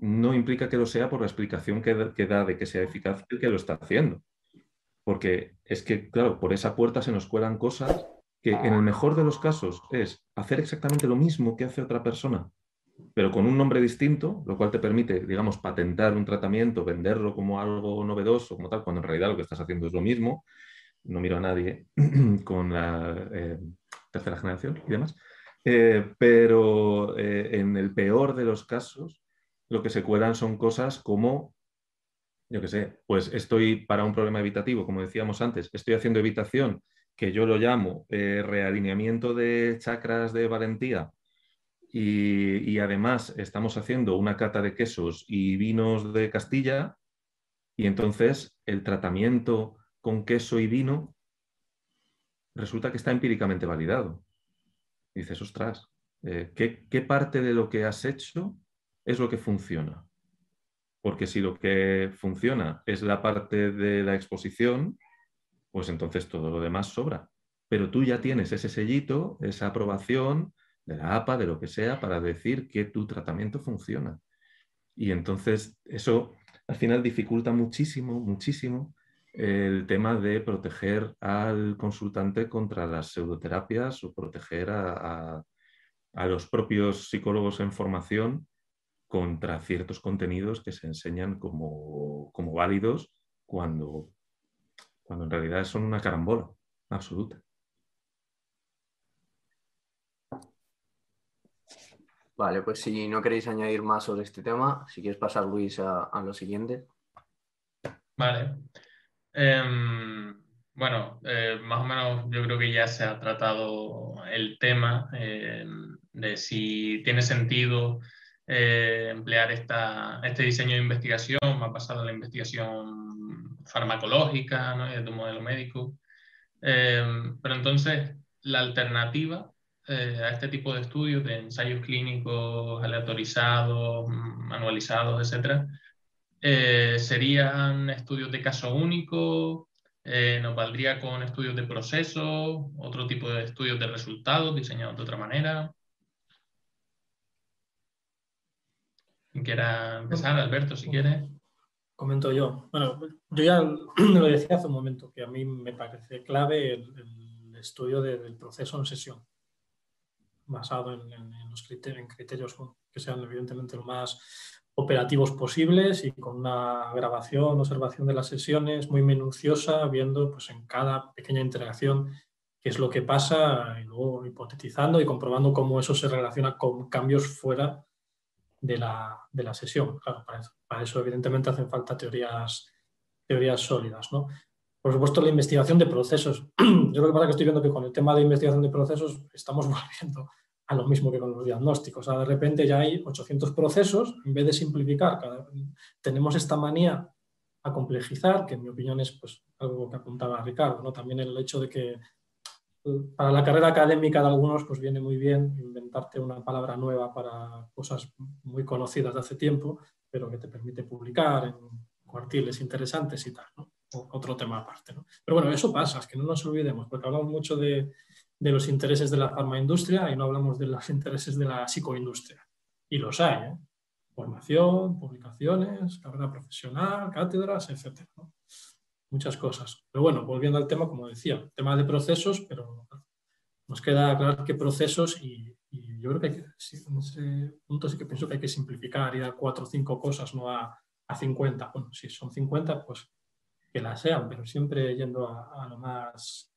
no implica que lo sea por la explicación que, da de que sea eficaz el que lo está haciendo. Porque es que, claro, por esa puerta se nos cuelan cosas que en el mejor de los casos es hacer exactamente lo mismo que hace otra persona, pero con un nombre distinto, lo cual te permite, digamos, patentar un tratamiento, venderlo como algo novedoso, como tal, cuando en realidad lo que estás haciendo es lo mismo. No miro a nadie con la eh, tercera generación y demás. Eh, pero eh, en el peor de los casos, lo que se cuelan son cosas como, yo qué sé, pues estoy para un problema evitativo, como decíamos antes, estoy haciendo evitación, que yo lo llamo eh, realineamiento de chakras de valentía, y, además estamos haciendo una cata de quesos y vinos de Castilla, y entonces el tratamiento con queso y vino resulta que está empíricamente validado. dices, ostras, eh, ¿qué, parte de lo que has hecho es lo que funciona? Porque si lo que funciona es la parte de la exposición, pues entonces todo lo demás sobra. Pero tú ya tienes ese sellito, esa aprobación de la APA, de lo que sea, para decir que tu tratamiento funciona. Y entonces eso al final dificulta muchísimo, muchísimo el tema de proteger al consultante contra las pseudoterapias o proteger a, los propios psicólogos en formación contra ciertos contenidos que se enseñan como, válidos cuando, cuando en realidad son una carambola absoluta. Vale, pues si no queréis añadir más sobre este tema, si quieres pasar, Luis, a, a lo siguiente. Vale. Em, bueno, eh, más o menos yo creo que ya se ha tratado el tema em, de si tiene sentido eh, emplear esta, este diseño de investigación, más basado en la investigación farmacológica ¿no? de tu modelo médico. Em, pero entonces, la alternativa eh, a este tipo de estudios, de ensayos clínicos aleatorizados, manualizados, etcétera, eh, serían estudios de caso único, eh, nos valdría con estudios de proceso, otro tipo de estudios de resultados diseñados de otra manera. ¿Quién quiera empezar? Alberto, si quiere. Comento yo. Bueno, yo ya lo decía hace un momento, que a mí me parece clave el, estudio del proceso en sesión, basado en, los criterios, en criterios que sean evidentemente lo más operativos posibles y con una grabación, observación de las sesiones muy minuciosa, viendo pues, en cada pequeña interacción qué es lo que pasa y luego hipotetizando y comprobando cómo eso se relaciona con cambios fuera de la, de la sesión. Claro, para eso, evidentemente hacen falta teorías, teorías sólidas. ¿no? Por supuesto, la investigación de procesos. Yo lo que pasa es que estoy viendo que con el tema de investigación de procesos estamos volviendo a lo mismo que con los diagnósticos. de repente ya hay 800 procesos, en vez de simplificar, tenemos esta manía a complejizar, que en mi opinión es pues, algo que apuntaba Ricardo, ¿no? también el hecho de que para la carrera académica de algunos pues viene muy bien inventarte una palabra nueva para cosas muy conocidas de hace tiempo, pero que te permite publicar en cuartiles interesantes y tal. Otro tema aparte. ¿no? Pero bueno, eso pasa, es que no nos olvidemos, porque hablamos mucho de, los intereses de la farmaindustria y no hablamos de los intereses de la psicoindustria. Y los hay, ¿eh? formación, publicaciones, carrera profesional, cátedras, etc. Muchas cosas. Pero bueno, volviendo al tema, como decía, tema de procesos, pero nos queda aclarar qué procesos y, yo creo que, en ese punto sí que pienso que hay que simplificar, ir a cuatro o cinco cosas, no a, a 50. Bueno, si son 50, pues que las sean, pero siempre yendo a lo más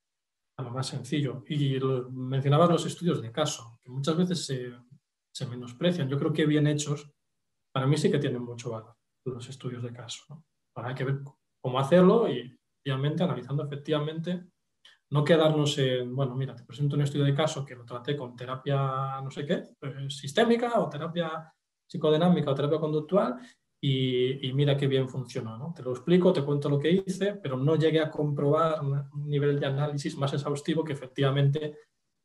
a lo más sencillo. Y mencionabas los estudios de caso, que muchas veces se, menosprecian. Yo creo que bien hechos, para mí sí que tienen mucho valor los estudios de caso. ¿no? hay que ver cómo hacerlo y, obviamente, analizando efectivamente, no quedarnos en, bueno, mira, te presento un estudio de caso que lo traté con terapia no sé qué, pues, sistémica o terapia psicodinámica o terapia conductual y, mira qué bien funcionó. ¿no? Te lo explico, te cuento lo que hice, pero no llegué a comprobar un nivel de análisis más exhaustivo que efectivamente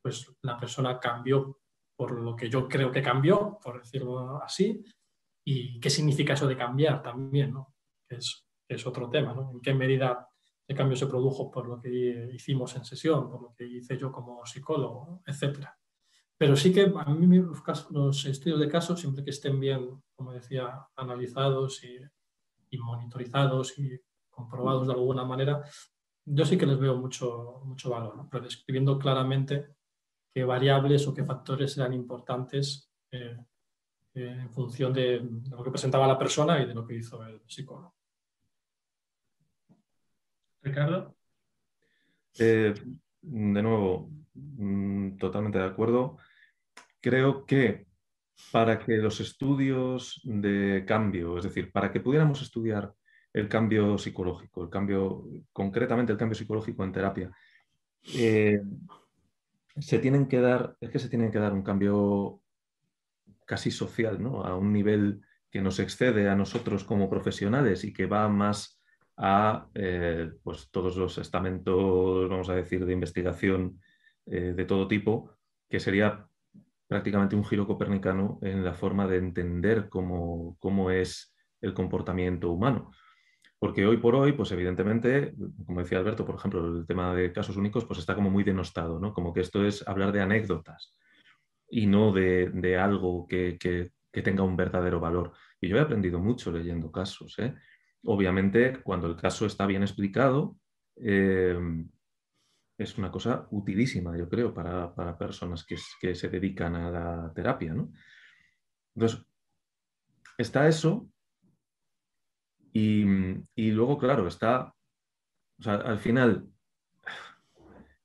pues, la persona cambió por lo que yo creo que cambió, por decirlo así, y qué significa eso de cambiar también, ¿no? es, es otro tema, ¿no? en qué medida el cambio se produjo por lo que hicimos en sesión, por lo que hice yo como psicólogo, etcétera. Pero sí que a mí los, estudios de casos, siempre que estén bien, como decía, analizados y, monitorizados y comprobados de alguna manera, yo sí que les veo mucho, mucho valor, ¿no? pero describiendo claramente qué variables o qué factores eran importantes eh, eh, en función de, lo que presentaba la persona y de lo que hizo el psicólogo. Ricardo. Eh, de nuevo, mm, totalmente de acuerdo creo que para que los estudios de cambio, es decir, para que pudiéramos estudiar el cambio psicológico, el cambio, concretamente el cambio psicológico en terapia, eh, se tienen que dar, es que se tienen que dar un cambio casi social, ¿no? A un nivel que nos excede a nosotros como profesionales y que va más a eh, pues todos los estamentos, vamos a decir, de investigación eh, de todo tipo, que sería prácticamente un giro copernicano en la forma de entender cómo, cómo es el comportamiento humano. Porque hoy por hoy, pues evidentemente, como decía Alberto, por ejemplo, el tema de casos únicos, pues está como muy denostado, ¿no? Como que esto es hablar de anécdotas y no de, de algo que, que, que, tenga un verdadero valor. Y yo he aprendido mucho leyendo casos. ¿eh? Obviamente, cuando el caso está bien explicado, eh, es una cosa utilísima, yo creo, para, personas que, se dedican a la terapia. ¿no? Entonces, está eso y, luego, claro, está, al final,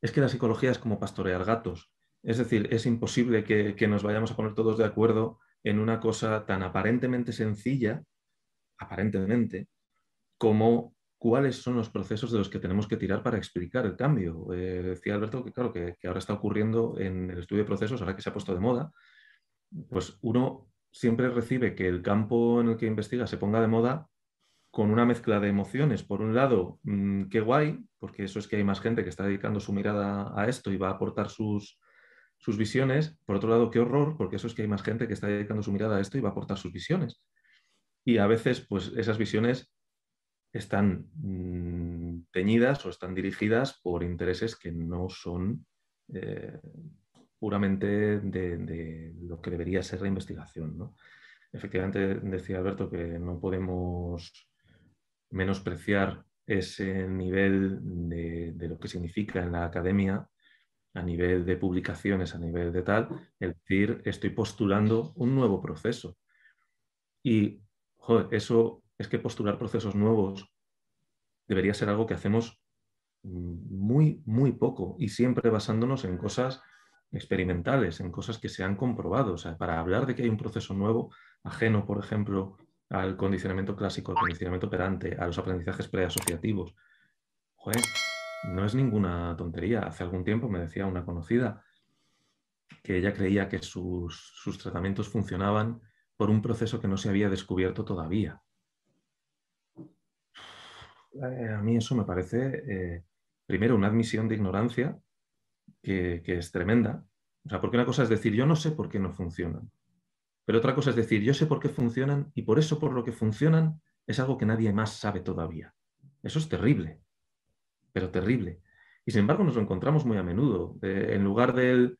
es que la psicología es como pastorear gatos. Es decir, es imposible que, que nos vayamos a poner todos de acuerdo en una cosa tan aparentemente sencilla, aparentemente, como cuáles son los procesos de los que tenemos que tirar para explicar el cambio. Eh, decía Alberto que, claro, que, ahora está ocurriendo en el estudio de procesos, ahora que se ha puesto de moda, pues uno siempre recibe que el campo en el que investiga se ponga de moda con una mezcla de emociones. Por un lado, mm, qué guay, porque eso es que hay más gente que está dedicando su mirada a esto y va a aportar sus, sus visiones. Por otro lado, qué horror, porque eso es que hay más gente que está dedicando su mirada a esto y va a aportar sus visiones. Y a veces, pues esas visiones están mm, teñidas o están dirigidas por intereses que no son eh, puramente de, lo que debería ser la investigación. Efectivamente, decía Alberto que no podemos menospreciar ese nivel de, lo que significa en la academia, a nivel de publicaciones, a nivel de tal, el decir, estoy postulando un nuevo proceso. Y joder, eso es que postular procesos nuevos debería ser algo que hacemos muy, muy poco y siempre basándonos en cosas experimentales, en cosas que se han comprobado. Para hablar de que hay un proceso nuevo, ajeno, por ejemplo, al condicionamiento clásico, al condicionamiento operante, a los aprendizajes preasociativos, joder, no es ninguna tontería. Hace algún tiempo me decía una conocida, que ella creía que sus, tratamientos funcionaban por un proceso que no se había descubierto todavía. Eh, a mí eso me parece, eh, primero, una admisión de ignorancia que, es tremenda. O sea, porque una cosa es decir, yo no sé por qué no funcionan. Pero otra cosa es decir, yo sé por qué funcionan y por eso por lo que funcionan es algo que nadie más sabe todavía. Eso es terrible, pero terrible. Y sin embargo nos lo encontramos muy a menudo. en lugar de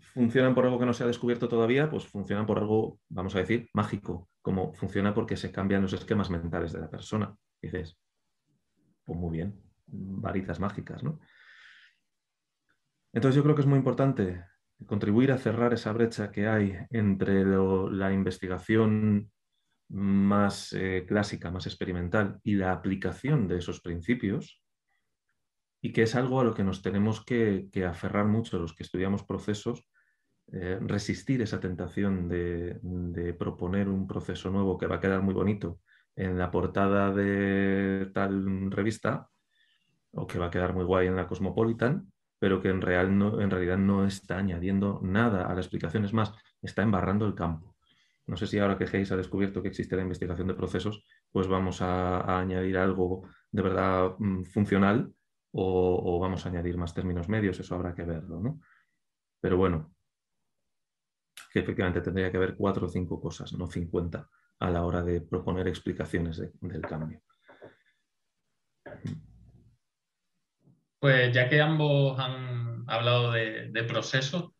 funcionan por algo que no se ha descubierto todavía, pues funcionan por algo, vamos a decir, mágico, como funciona porque se cambian los esquemas mentales de la persona. dices, pues muy bien, varitas mágicas, ¿no? Entonces yo creo que es muy importante contribuir a cerrar esa brecha que hay entre la investigación más eh, clásica, más experimental y la aplicación de esos principios, y que es algo a lo que nos tenemos que, aferrar mucho los que estudiamos procesos, eh, resistir esa tentación de, de, proponer un proceso nuevo que va a quedar muy bonito en la portada de tal revista o que va a quedar muy guay en la Cosmopolitan, pero que en, real no, en realidad no está añadiendo nada a la explicación, es más, está embarrando el campo. No sé si ahora que Hayes ha descubierto que existe la investigación de procesos, pues vamos a, añadir algo de verdad mm, funcional o, vamos a añadir más términos medios, eso habrá que verlo, ¿no? Pero bueno, que efectivamente tendría que haber cuatro o cinco cosas, no cincuenta, a la hora de proponer explicaciones del cambio. Pues ya que ambos han hablado de, procesos,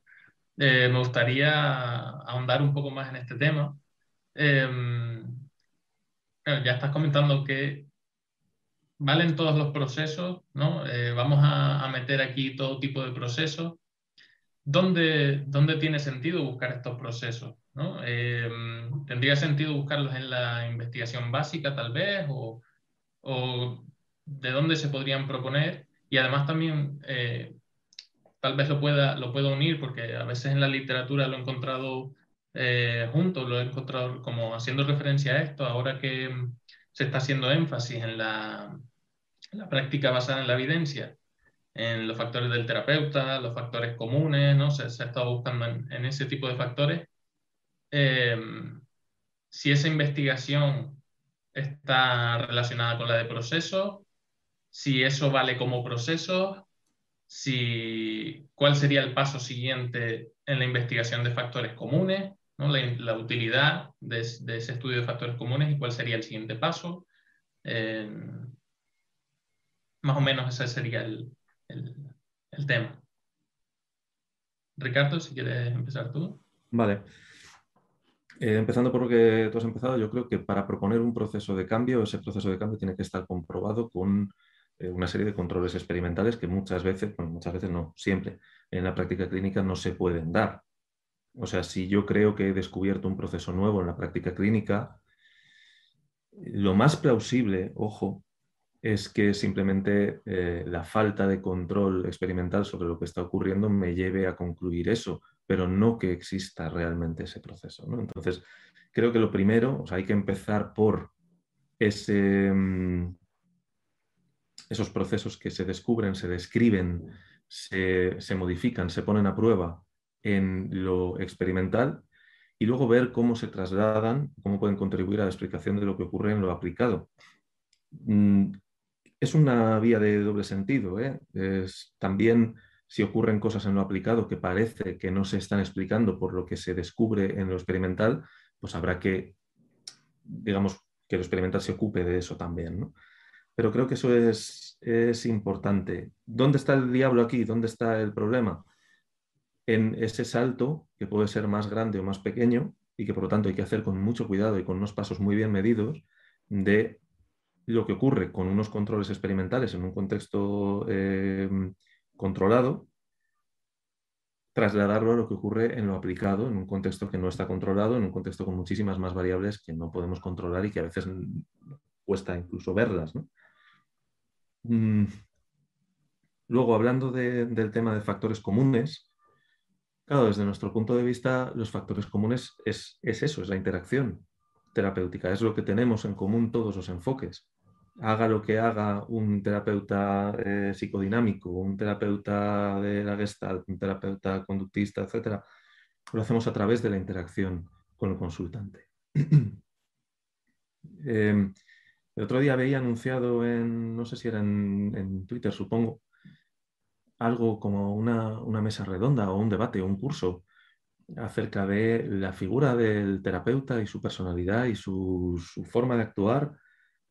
eh, me gustaría ahondar un poco más en este tema. Em, ya estás comentando que valen todos los procesos, ¿no? Eh, vamos a, meter aquí todo tipo de procesos. ¿Dónde, ¿Dónde, tiene sentido buscar estos procesos? Em, ¿Tendría sentido buscarlos en la investigación básica tal vez? ¿O, o de dónde se podrían proponer? Y además también eh, tal vez lo pueda, lo pueda unir porque a veces en la literatura lo he encontrado eh, junto, lo he encontrado como haciendo referencia a esto, ahora que se está haciendo énfasis en la, la práctica basada en la evidencia, en los factores del terapeuta, los factores comunes, ¿no? se, se ha estado buscando en, ese tipo de factores. Eh, si esa investigación está relacionada con la de proceso, si eso vale como proceso, si, cuál sería el paso siguiente en la investigación de factores comunes, ¿no? la, utilidad de, ese estudio de factores comunes y cuál sería el siguiente paso. Eh, más o menos ese sería el, tema. Ricardo, si quieres empezar tú. Vale. Eh, empezando por lo que tú has empezado, yo creo que para proponer un proceso de cambio, ese proceso de cambio tiene que estar comprobado con eh, una serie de controles experimentales que muchas veces, bueno, muchas veces no, siempre, en la práctica clínica no se pueden dar. O sea, si yo creo que he descubierto un proceso nuevo en la práctica clínica, lo más plausible, ojo, es que simplemente eh, la falta de control experimental sobre lo que está ocurriendo me lleve a concluir eso, pero no que exista realmente ese proceso. Entonces, creo que lo primero, o sea, hay que empezar por ese, mm, esos procesos que se descubren, se describen, se, modifican, se ponen a prueba en lo experimental y luego ver cómo se trasladan, cómo pueden contribuir a la explicación de lo que ocurre en lo aplicado. Mm, es una vía de doble sentido. ¿eh? Es, también si ocurren cosas en lo aplicado que parece que no se están explicando por lo que se descubre en lo experimental, pues habrá que, digamos, que lo experimental se ocupe de eso también. ¿no? pero creo que eso es, importante. ¿Dónde está el diablo aquí? ¿Dónde está el problema? En ese salto, que puede ser más grande o más pequeño, y que por lo tanto hay que hacer con mucho cuidado y con unos pasos muy bien medidos, de lo que ocurre con unos controles experimentales en un contexto eh, controlado, trasladarlo a lo que ocurre en lo aplicado, en un contexto que no está controlado, en un contexto con muchísimas más variables que no podemos controlar y que a veces cuesta incluso verlas. Mm. Luego, hablando del tema de factores comunes, claro, desde nuestro punto de vista, los factores comunes es, eso, es la interacción terapéutica, es lo que tenemos en común todos los enfoques. Haga lo que haga un terapeuta eh, psicodinámico, un terapeuta de la Gestalt, un terapeuta conductista, etcétera, lo hacemos a través de la interacción con el consultante. Em, el otro día veía anunciado en, no sé si era en, Twitter, supongo, algo como una, una, mesa redonda o un debate o un curso acerca de la figura del terapeuta y su personalidad y su, su forma de actuar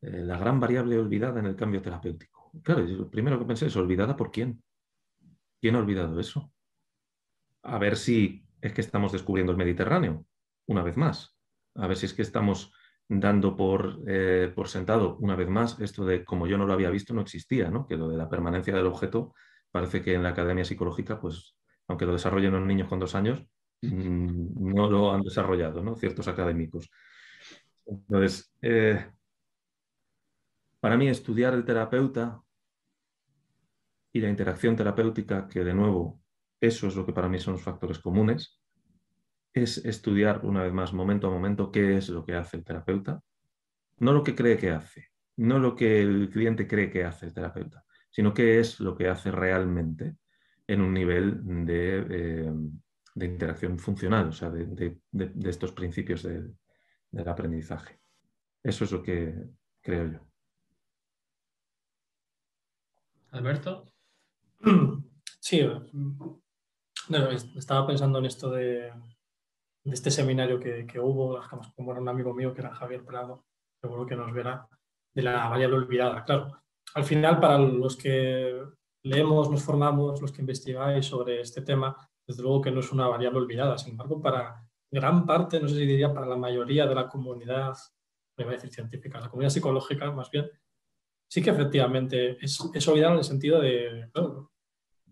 eh, la gran variable olvidada en el cambio terapéutico. Claro, lo primero que pensé es, ¿olvidada por quién? ¿Quién ha olvidado eso? A ver si es que estamos descubriendo el Mediterráneo, una vez más. A ver si es que estamos dando por, eh, por sentado, una vez más, esto de como yo no lo había visto, no existía, ¿no? Que lo de la permanencia del objeto parece que en la academia psicológica, pues, aunque lo desarrollen los niños con dos años, mm, no lo han desarrollado, ¿no? Ciertos académicos. Entonces, eh, para mí, estudiar el terapeuta y la interacción terapéutica, que de nuevo, eso es lo que para mí son los factores comunes, es estudiar una vez más, momento a momento, qué es lo que hace el terapeuta, no lo que cree que hace, no lo que el cliente cree que hace el terapeuta, sino qué es lo que hace realmente en un nivel de, eh, interacción funcional, o sea, de, estos principios del aprendizaje. Eso es lo que creo yo. Alberto. Sí, estaba pensando en esto de, este seminario que, hubo, como era un amigo mío que era Javier Prado, seguro que nos verá, de la variable olvidada. Claro, al final para los que leemos, nos formamos, los que investigáis sobre este tema, desde luego que no es una variable olvidada. Sin embargo, para gran parte, no sé si diría para la mayoría de la comunidad, me voy a decir científica, la comunidad psicológica más bien, sí que efectivamente es, es olvidado en el sentido de,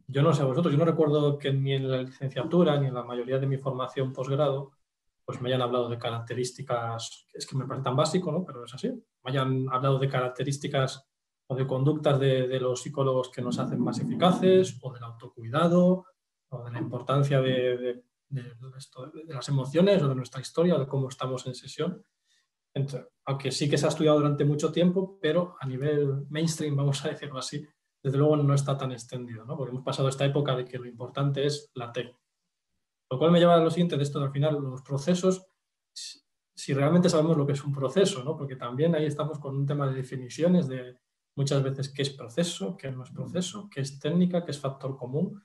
yo no sé a vosotros, yo no recuerdo que ni en la licenciatura ni en la mayoría de mi formación posgrado pues me hayan hablado de características, es que me parece tan básico, ¿no? pero es así, me hayan hablado de características o de conductas de, los psicólogos que nos hacen más eficaces, o del autocuidado, o de la importancia de, de, las emociones, o de nuestra historia, o de cómo estamos en sesión aunque sí que se ha estudiado durante mucho tiempo, pero a nivel mainstream, vamos a decirlo así, desde luego no está tan extendido, ¿no? porque hemos pasado esta época de que lo importante es la técnica. Lo cual me lleva a lo siguiente de esto, al final, los procesos, si realmente sabemos lo que es un proceso, ¿no? porque también ahí estamos con un tema de definiciones de muchas veces qué es proceso, qué no es proceso, qué es técnica, qué es factor común.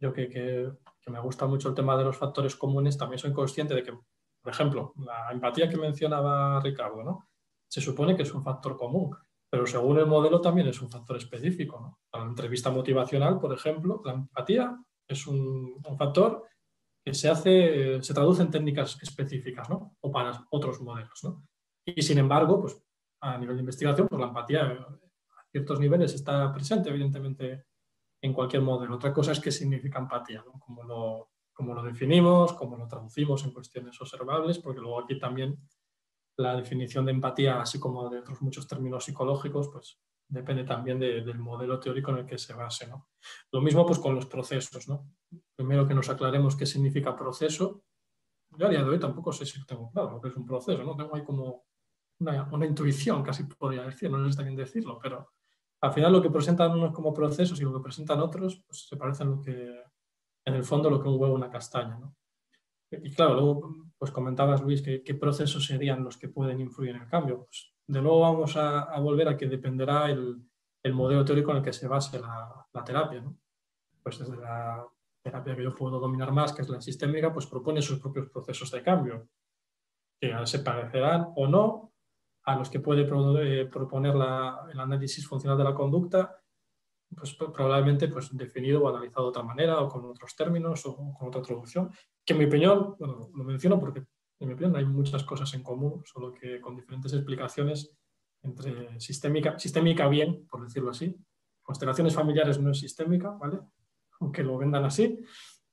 Yo que, que, que me gusta mucho el tema de los factores comunes, también soy consciente de que por ejemplo, la empatía que mencionaba Ricardo, ¿no? Se supone que es un factor común, pero según el modelo también es un factor específico, ¿no? la entrevista motivacional, por ejemplo, la empatía es un, factor que se hace, se traduce en técnicas específicas, ¿no? O para otros modelos, ¿no? Y sin embargo, pues a nivel de investigación, pues la empatía a ciertos niveles está presente, evidentemente, en cualquier modelo. Otra cosa es qué significa empatía, ¿no? Como lo, cómo lo definimos, cómo lo traducimos en cuestiones observables, porque luego aquí también la definición de empatía, así como de otros muchos términos psicológicos, pues depende también del modelo teórico en el que se base. ¿no? Lo mismo pues con los procesos. ¿no? Primero que nos aclaremos qué significa proceso. Yo a día de hoy tampoco sé si tengo claro lo que es un proceso, ¿no? Tengo ahí como una, intuición, casi podría decir, no está bien decirlo, pero al final lo que presentan unos como procesos y lo que presentan otros pues, se parecen lo que en el fondo lo que un huevo una castaña. ¿no? Y claro, luego pues comentabas, Luis, que, qué procesos serían los que pueden influir en el cambio. Pues, de nuevo vamos a, volver a que dependerá el, el, modelo teórico en el que se base la, la terapia. ¿no? Pues desde la terapia que yo puedo dominar más, que es la sistémica, pues propone sus propios procesos de cambio, que se parecerán o no a los que puede eh, proponer la, el análisis funcional de la conducta pues, probablemente pues, definido o analizado de otra manera o con otros términos o con otra traducción, que en mi opinión, bueno, lo menciono porque en mi opinión hay muchas cosas en común, solo que con diferentes explicaciones entre sistémica, sistémica bien, por decirlo así, constelaciones familiares no es sistémica, ¿vale? Aunque lo vendan así,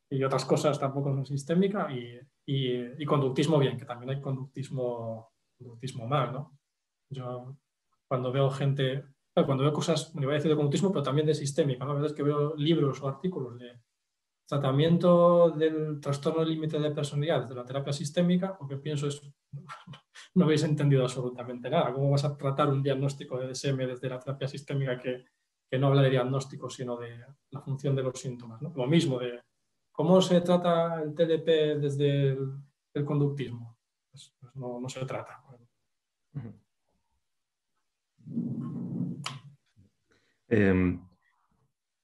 y otras cosas tampoco son sistémica, y, y, y conductismo bien, que también hay conductismo, conductismo mal, ¿no? Yo cuando veo gente cuando veo cosas, me voy a decir de conductismo, pero también de sistémica, ¿no? A veces que veo libros o artículos de, tratamiento del trastorno límite de personalidad desde la terapia sistémica, lo que pienso es, no habéis entendido absolutamente nada. ¿Cómo vas a tratar un diagnóstico de DSM desde la terapia sistémica que, no habla de diagnóstico, sino de la función de los síntomas? ¿no? Lo mismo de cómo se trata el TDP desde el, conductismo. Pues, pues no, se trata. Eh,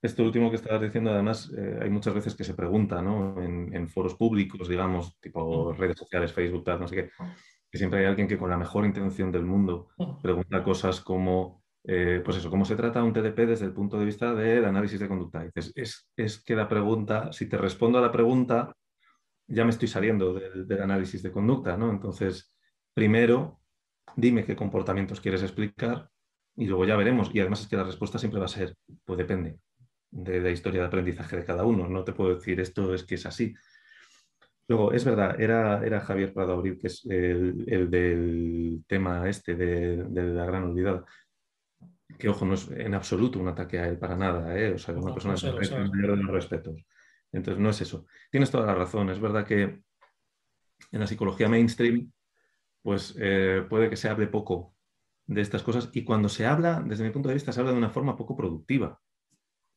esto último que estabas diciendo, además, eh, hay muchas veces que se pregunta, ¿no? En, foros públicos, digamos, tipo redes sociales, Facebook, tal, no sé qué, que siempre hay alguien que con la mejor intención del mundo pregunta cosas como, eh, pues eso, ¿cómo se trata un TDP desde el punto de vista del análisis de conducta? dices, es, es, que la pregunta, si te respondo a la pregunta, ya me estoy saliendo del, del análisis de conducta, ¿no? Entonces, primero, dime qué comportamientos quieres explicar y luego ya veremos. Y además es que la respuesta siempre va a ser, pues depende de la historia de aprendizaje de cada uno. No te puedo decir esto es que es así. Luego, es verdad, era, era Javier Prado Abril, que es el, del tema este de, la gran olvidada. Que, ojo, no es en absoluto un ataque a él para nada, ¿eh? O sea, una persona que de los respetos. Entonces, no es eso. Tienes toda la razón. Es verdad que en la psicología mainstream, pues eh, puede que se hable poco de estas cosas y cuando se habla, desde mi punto de vista, se habla de una forma poco productiva.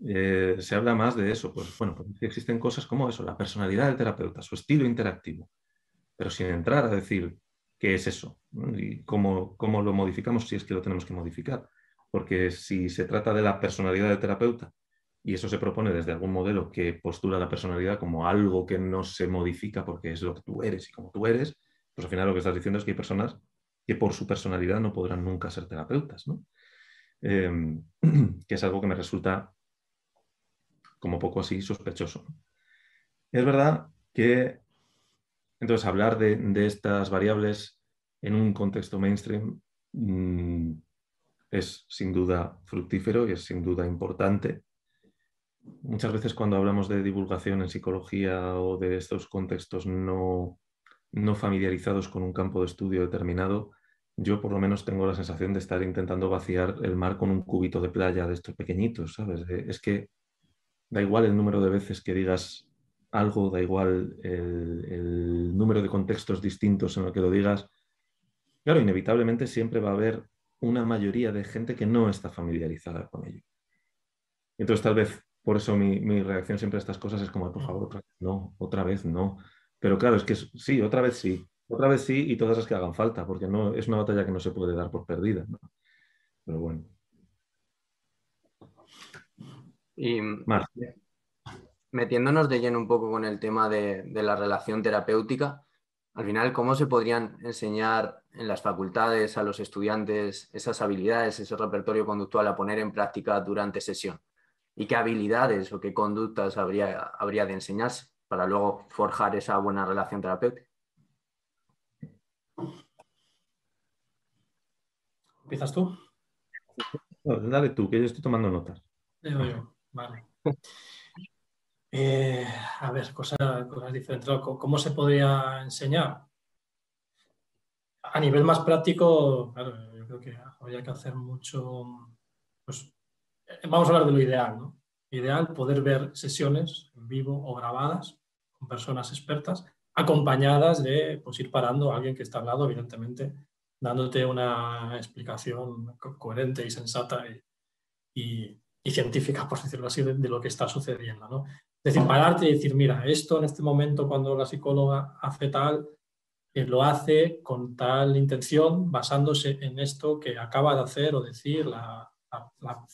Eh, se habla más de eso. Pues bueno, pues existen cosas como eso, la personalidad del terapeuta, su estilo interactivo, pero sin entrar a decir qué es eso y cómo, cómo lo modificamos si es que lo tenemos que modificar. Porque si se trata de la personalidad del terapeuta y eso se propone desde algún modelo que postula la personalidad como algo que no se modifica porque es lo que tú eres y como tú eres, pues al final lo que estás diciendo es que hay personas que por su personalidad no podrán nunca ser terapeutas, ¿no? Em, que es algo que me resulta como poco así sospechoso. Es verdad que entonces hablar de, estas variables en un contexto mainstream mm, es sin duda fructífero y es sin duda importante. Muchas veces cuando hablamos de divulgación en psicología o de estos contextos no, no familiarizados con un campo de estudio determinado, yo por lo menos tengo la sensación de estar intentando vaciar el mar con un cubito de playa de estos pequeñitos, ¿sabes? Es que da igual el número de veces que digas algo, da igual el, número de contextos distintos en los que lo digas. Claro, inevitablemente siempre va a haber una mayoría de gente que no está familiarizada con ello. Entonces, tal vez por eso mi, reacción siempre a estas cosas es como, por favor, otra vez no, otra vez no. Pero claro, es que sí, otra vez sí, otra vez sí y todas las que hagan falta, porque no, es una batalla que no se puede dar por perdida. Pero bueno. Y metiéndonos de lleno un poco con el tema de, la relación terapéutica, al final, ¿cómo se podrían enseñar en las facultades a los estudiantes esas habilidades, ese repertorio conductual a poner en práctica durante sesión? ¿Y qué habilidades o qué conductas habría, habría de enseñarse para luego forjar esa buena relación terapéutica? ¿Empiezas tú? dale tú, que yo estoy tomando notas. Vale. Eh, a ver, cosas, diferentes. ¿Cómo se podría enseñar? A nivel más práctico, claro, yo creo que habría que hacer mucho. Pues, vamos a hablar de lo ideal, ¿no? Ideal poder ver sesiones en vivo o grabadas con personas expertas, acompañadas de pues, ir parando a alguien que está al lado, evidentemente, dándote una explicación coherente y sensata y y científica, por decirlo así, de, lo que está sucediendo. ¿no? Es decir, pararte y decir, mira, esto en este momento cuando la psicóloga hace tal, eh, lo hace con tal intención, basándose en esto que acaba de hacer o decir la,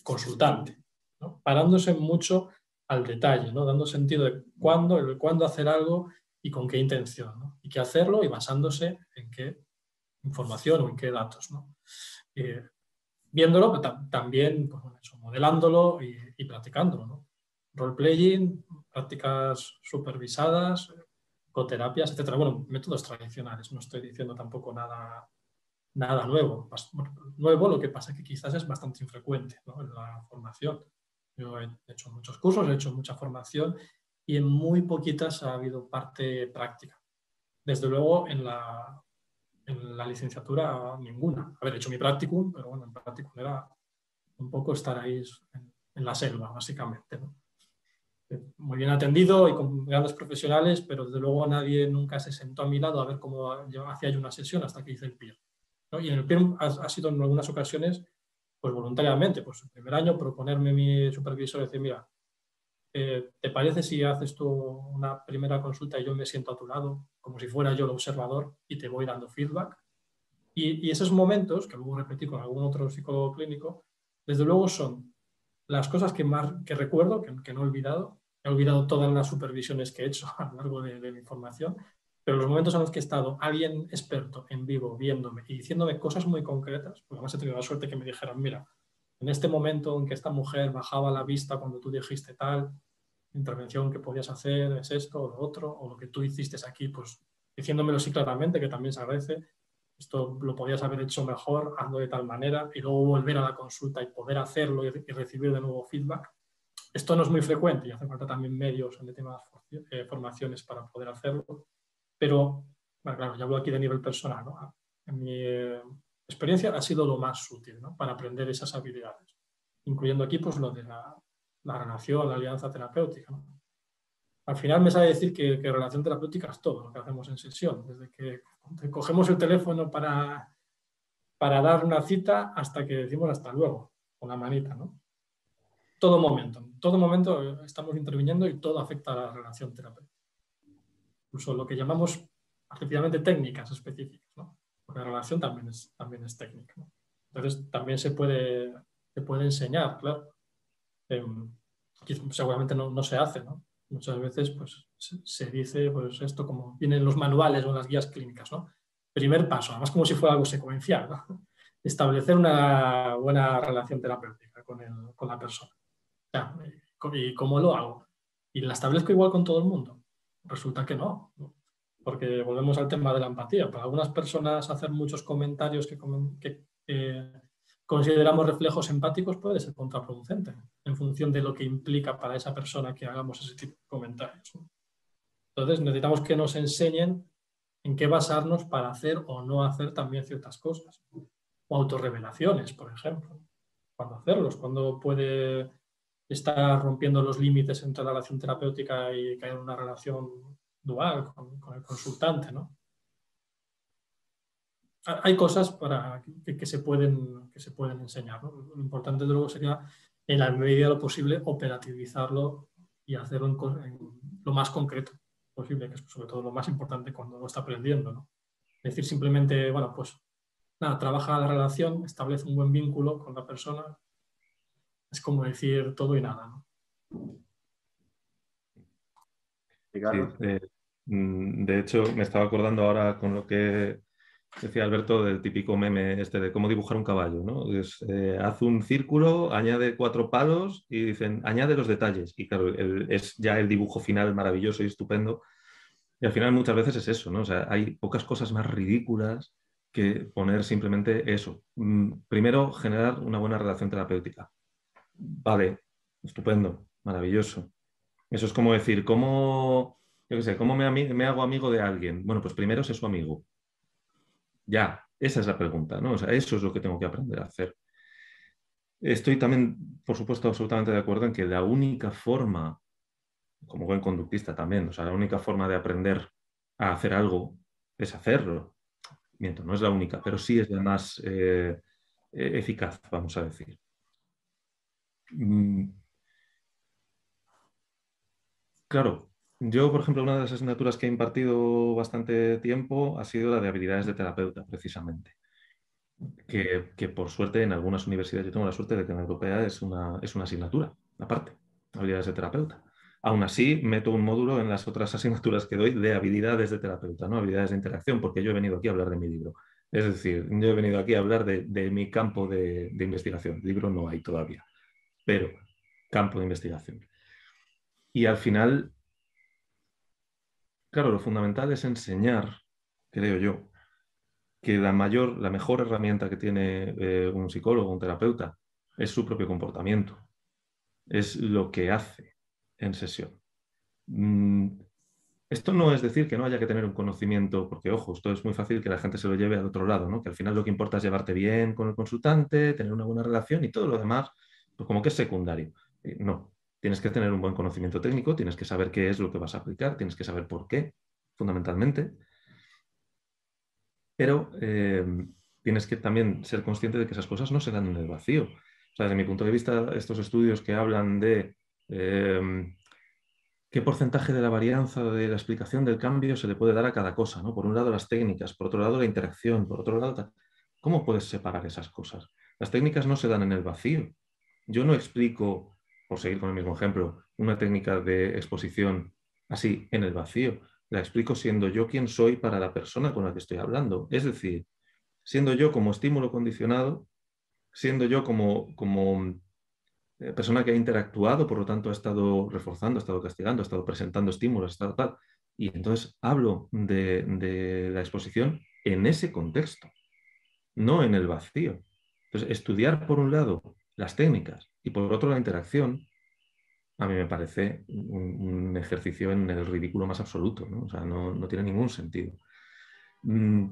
consultante, ¿no? parándose mucho al detalle, ¿no? dando sentido de cuándo, el cuándo hacer algo y con qué intención, ¿no? y qué hacerlo y basándose en qué información o en qué datos. Eh, viéndolo, también pues, modelándolo y, practicándolo. ¿no? Role-playing, prácticas supervisadas, coterapias, etc. Bueno, métodos tradicionales, no estoy diciendo tampoco nada, nada nuevo. nuevo, lo que pasa es que quizás es bastante infrecuente en la formación. Yo he hecho muchos cursos, he hecho mucha formación y en muy poquitas ha habido parte práctica. Desde luego, en la, en la licenciatura ninguna. Haber hecho mi practicum, pero bueno, el practicum era un poco estar ahí en, la selva, básicamente. muy bien atendido y con grandes profesionales, pero desde luego nadie nunca se sentó a mi lado a ver cómo hacía yo una sesión hasta que hice el PIR. Y en el PIR ha, sido en algunas ocasiones, pues voluntariamente, pues el primer año proponerme mi supervisor y decir, mira, eh, ¿te parece si haces tú una primera consulta y yo me siento a tu lado, como si fuera yo el observador y te voy dando feedback? Y, esos momentos, que luego repetí con algún otro psicólogo clínico, desde luego son las cosas que más que recuerdo, que, que no he olvidado, he olvidado todas las supervisiones que he hecho a lo largo de, mi formación, pero los momentos en los que he estado alguien experto en vivo viéndome y diciéndome cosas muy concretas, porque además he tenido la suerte que me dijeran, mira, en este momento en que esta mujer bajaba la vista cuando tú dijiste tal, intervención que podías hacer es esto o lo otro, o lo que tú hiciste aquí, pues diciéndomelo así claramente, que también se agradece, esto lo podías haber hecho mejor, hazlo de tal manera, y luego volver a la consulta y poder hacerlo y recibir de nuevo feedback. Esto no es muy frecuente y hace falta también medios en temas eh, formaciones para poder hacerlo, pero, bueno, claro, ya hablo aquí de nivel personal, eh, experiencia ha sido lo más útil ¿no? para aprender esas habilidades, incluyendo aquí pues lo de la, la relación, la alianza terapéutica. Al final me sabe decir que, que, relación terapéutica es todo lo que hacemos en sesión, desde que cogemos el teléfono para, para dar una cita hasta que decimos hasta luego, con la manita, ¿no? todo momento. En todo momento estamos interviniendo y todo afecta a la relación terapéutica. Incluso lo que llamamos efectivamente técnicas específicas, ¿no? La relación también es, también es técnica. Entonces también se puede, se puede enseñar, claro. Em, seguramente no, no, se hace, ¿no? Muchas veces pues, se, dice pues, esto como vienen en los manuales o las guías clínicas, ¿no? Primer paso, además como si fuera algo secuencial, establecer una buena relación terapéutica con, el, con la persona. ¿Y cómo lo hago? ¿Y la establezco igual con todo el mundo? Resulta que no, porque volvemos al tema de la empatía. Para algunas personas hacer muchos comentarios que, consideramos reflejos empáticos puede ser contraproducente en función de lo que implica para esa persona que hagamos ese tipo de comentarios. Entonces necesitamos que nos enseñen en qué basarnos para hacer o no hacer también ciertas cosas. O autorrevelaciones, por ejemplo. Cuándo hacerlos, cuándo puede está rompiendo los límites entre la relación terapéutica y caer en una relación dual con, el consultante. ¿no? Hay cosas para que, se, pueden, que se pueden enseñar. Lo importante luego sería, en la medida de lo posible, operativizarlo y hacerlo en, lo más concreto posible, que es sobre todo lo más importante cuando lo está aprendiendo. ¿no? Decir, simplemente, bueno, pues nada, trabaja la relación, establece un buen vínculo con la persona, es como decir todo y nada. Eh, mm, de hecho, me estaba acordando ahora con lo que decía Alberto del típico meme este de cómo dibujar un caballo, ¿no? Eh, haz un círculo, añade cuatro palos y dicen, añade los detalles. Y claro, es ya el dibujo final maravilloso y estupendo. Y al final muchas veces es eso, ¿no? O sea, hay pocas cosas más ridículas que poner simplemente eso. Mm, primero, generar una buena relación terapéutica. Vale, estupendo, maravilloso. Eso es como decir, ¿cómo, yo qué ¿cómo me, me, hago amigo de alguien? Bueno, pues primero sé su amigo. Ya, esa es la pregunta, ¿no? O sea, eso es lo que tengo que aprender a hacer. Estoy también, por supuesto, absolutamente de acuerdo en que la única forma, como buen conductista también, o sea, la única forma de aprender a hacer algo es hacerlo. Miento, no es la única, pero sí es la más eh, e-, eficaz, vamos a decir. Mm. Claro, yo, por ejemplo, una de las asignaturas que he impartido bastante tiempo ha sido la de habilidades de terapeuta, precisamente. Que, por suerte en algunas universidades, yo tengo la suerte de que en la europea es una, es una asignatura, aparte, habilidades de terapeuta. Aún así, meto un módulo en las otras asignaturas que doy de habilidades de terapeuta, no habilidades de interacción, porque yo he venido aquí a hablar de mi libro. Es decir, yo he venido aquí a hablar de, mi campo de, de investigación. Libro no hay todavía pero campo de investigación. Y al final, claro, lo fundamental es enseñar, creo yo, que la mayor, la mejor herramienta que tiene eh, un psicólogo, un terapeuta, es su propio comportamiento, es lo que hace en sesión. Mm, esto no es decir que no haya que tener un conocimiento, porque ojo, esto es muy fácil que la gente se lo lleve al otro lado, ¿no? que al final lo que importa es llevarte bien con el consultante, tener una buena relación y todo lo demás pues como que es secundario. Eh, no, Tienes que tener un buen conocimiento técnico, tienes que saber qué es lo que vas a aplicar, tienes que saber por qué, fundamentalmente. Pero eh, tienes que también ser consciente de que esas cosas no se dan en el vacío. O sea, desde mi punto de vista, estos estudios que hablan de eh, qué porcentaje de la varianza de la explicación del cambio se le puede dar a cada cosa, ¿no? Por un lado las técnicas, por otro lado la interacción, por otro lado... ¿Cómo puedes separar esas cosas? Las técnicas no se dan en el vacío. Yo no explico, por seguir con el mismo ejemplo, una técnica de exposición así en el vacío. La explico siendo yo quien soy para la persona con la que estoy hablando. Es decir, siendo yo como estímulo condicionado, siendo yo como, como eh, persona que ha interactuado, por lo tanto ha estado reforzando, ha estado castigando, ha estado presentando estímulos, ha estado tal. Y entonces hablo de, de la exposición en ese contexto, no en el vacío. Entonces, estudiar por un lado las técnicas y por otro la interacción, a mí me parece un, ejercicio en el ridículo más absoluto, ¿no? O sea, no, tiene ningún sentido. Mm,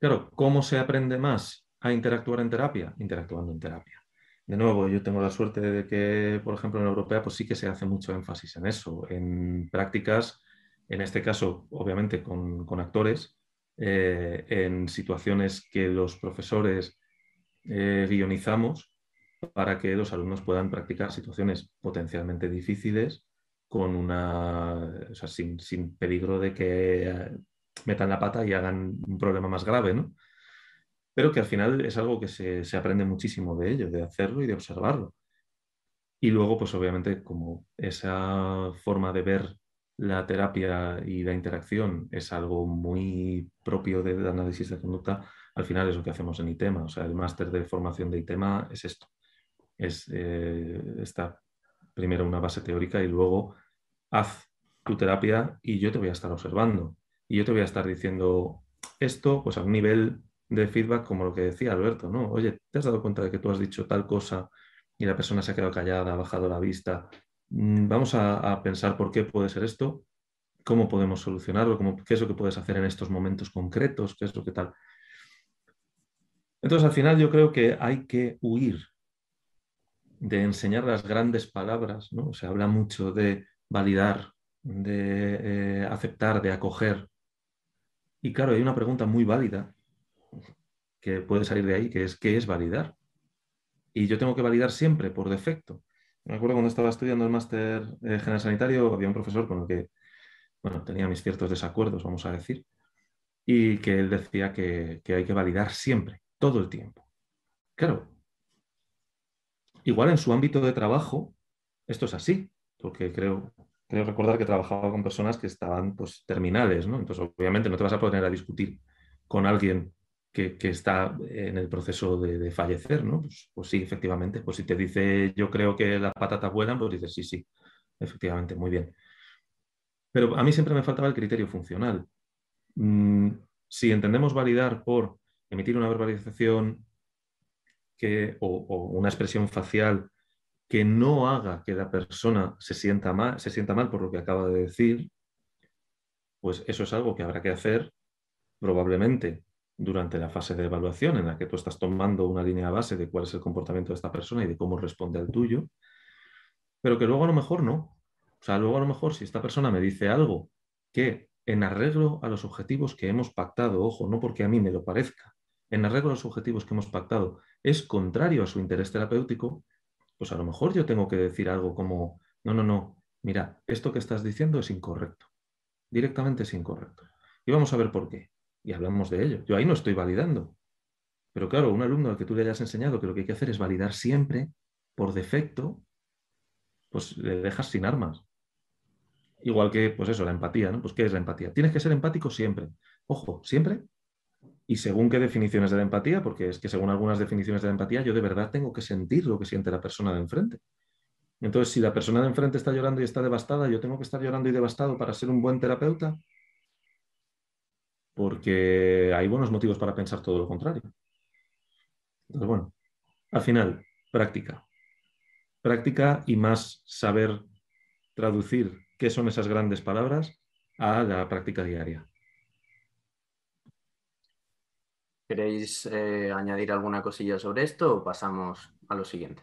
claro, ¿cómo se aprende más a interactuar en terapia? Interactuando en terapia. De nuevo, yo tengo la suerte de que, por ejemplo, en la europea, pues sí que se hace mucho énfasis en eso, en prácticas, en este caso, obviamente, con, actores, eh, en situaciones que los profesores eh, guionizamos para que los alumnos puedan practicar situaciones potencialmente difíciles con una, sin, peligro de que eh, metan la pata y hagan un problema más grave, ¿no? Pero que al final es algo que se, se aprende muchísimo de ello, de hacerlo y de observarlo. Y luego, pues obviamente, como esa forma de ver la terapia y la interacción es algo muy propio del análisis de conducta, al final es lo que hacemos en ITEMA. O sea, el máster de formación de ITEMA es esto es eh, esta primero una base teórica y luego haz tu terapia y yo te voy a estar observando. Y yo te voy a estar diciendo esto pues a un nivel de feedback como lo que decía Alberto, ¿no? Oye, ¿te has dado cuenta de que tú has dicho tal cosa y la persona se ha quedado callada, ha bajado la vista? Mm, vamos a, pensar por qué puede ser esto, cómo podemos solucionarlo, cómo, qué es lo que puedes hacer en estos momentos concretos, qué es lo que tal. Entonces, al final yo creo que hay que huir de enseñar las grandes palabras, ¿no? Se habla mucho de validar, de eh, aceptar, de acoger. Y claro, hay una pregunta muy válida que puede salir de ahí, que es ¿qué es validar? Y yo tengo que validar siempre, por defecto. Me acuerdo cuando estaba estudiando el máster eh, general sanitario, había un profesor con el que, bueno, tenía mis ciertos desacuerdos, vamos a decir, y que él decía que, que hay que validar siempre, todo el tiempo. Claro, Igual en su ámbito de trabajo, esto es así, porque creo, creo recordar que trabajaba con personas que estaban pues, terminales, ¿no? Entonces, obviamente, no te vas a poner a discutir con alguien que, está en el proceso de, fallecer, ¿no? Pues, pues, sí, efectivamente. Pues si te dice yo creo que las patatas vuelan, pues dices sí, sí, efectivamente, muy bien. Pero a mí siempre me faltaba el criterio funcional. Mm, si entendemos validar por emitir una verbalización o, una expresión facial que no haga que la persona se sienta, mal, se sienta mal por lo que acaba de decir, pues eso es algo que habrá que hacer probablemente durante la fase de evaluación en la que tú estás tomando una línea base de cuál es el comportamiento de esta persona y de cómo responde al tuyo, pero que luego a lo mejor no. O sea, luego a lo mejor si esta persona me dice algo que en arreglo a los objetivos que hemos pactado, ojo, no porque a mí me lo parezca, en arreglo a los objetivos que hemos pactado, es contrario a su interés terapéutico, pues a lo mejor yo tengo que decir algo como, no, no, no, mira, esto que estás diciendo es incorrecto, directamente es incorrecto. Y vamos a ver por qué. Y hablamos de ello. Yo ahí no estoy validando. Pero claro, un alumno al que tú le hayas enseñado que lo que hay que hacer es validar siempre, por defecto, pues le dejas sin armas. Igual que, pues eso, la empatía, ¿no? Pues ¿qué es la empatía? Tienes que ser empático siempre. Ojo, siempre y según qué definiciones de la empatía, porque es que según algunas definiciones de la empatía, yo de verdad tengo que sentir lo que siente la persona de enfrente. Entonces, si la persona de enfrente está llorando y está devastada, yo tengo que estar llorando y devastado para ser un buen terapeuta, porque hay buenos motivos para pensar todo lo contrario. Entonces, bueno, al final, práctica. Práctica y más saber traducir qué son esas grandes palabras a la práctica diaria. ¿Queréis eh, añadir alguna cosilla sobre esto o pasamos a lo siguiente?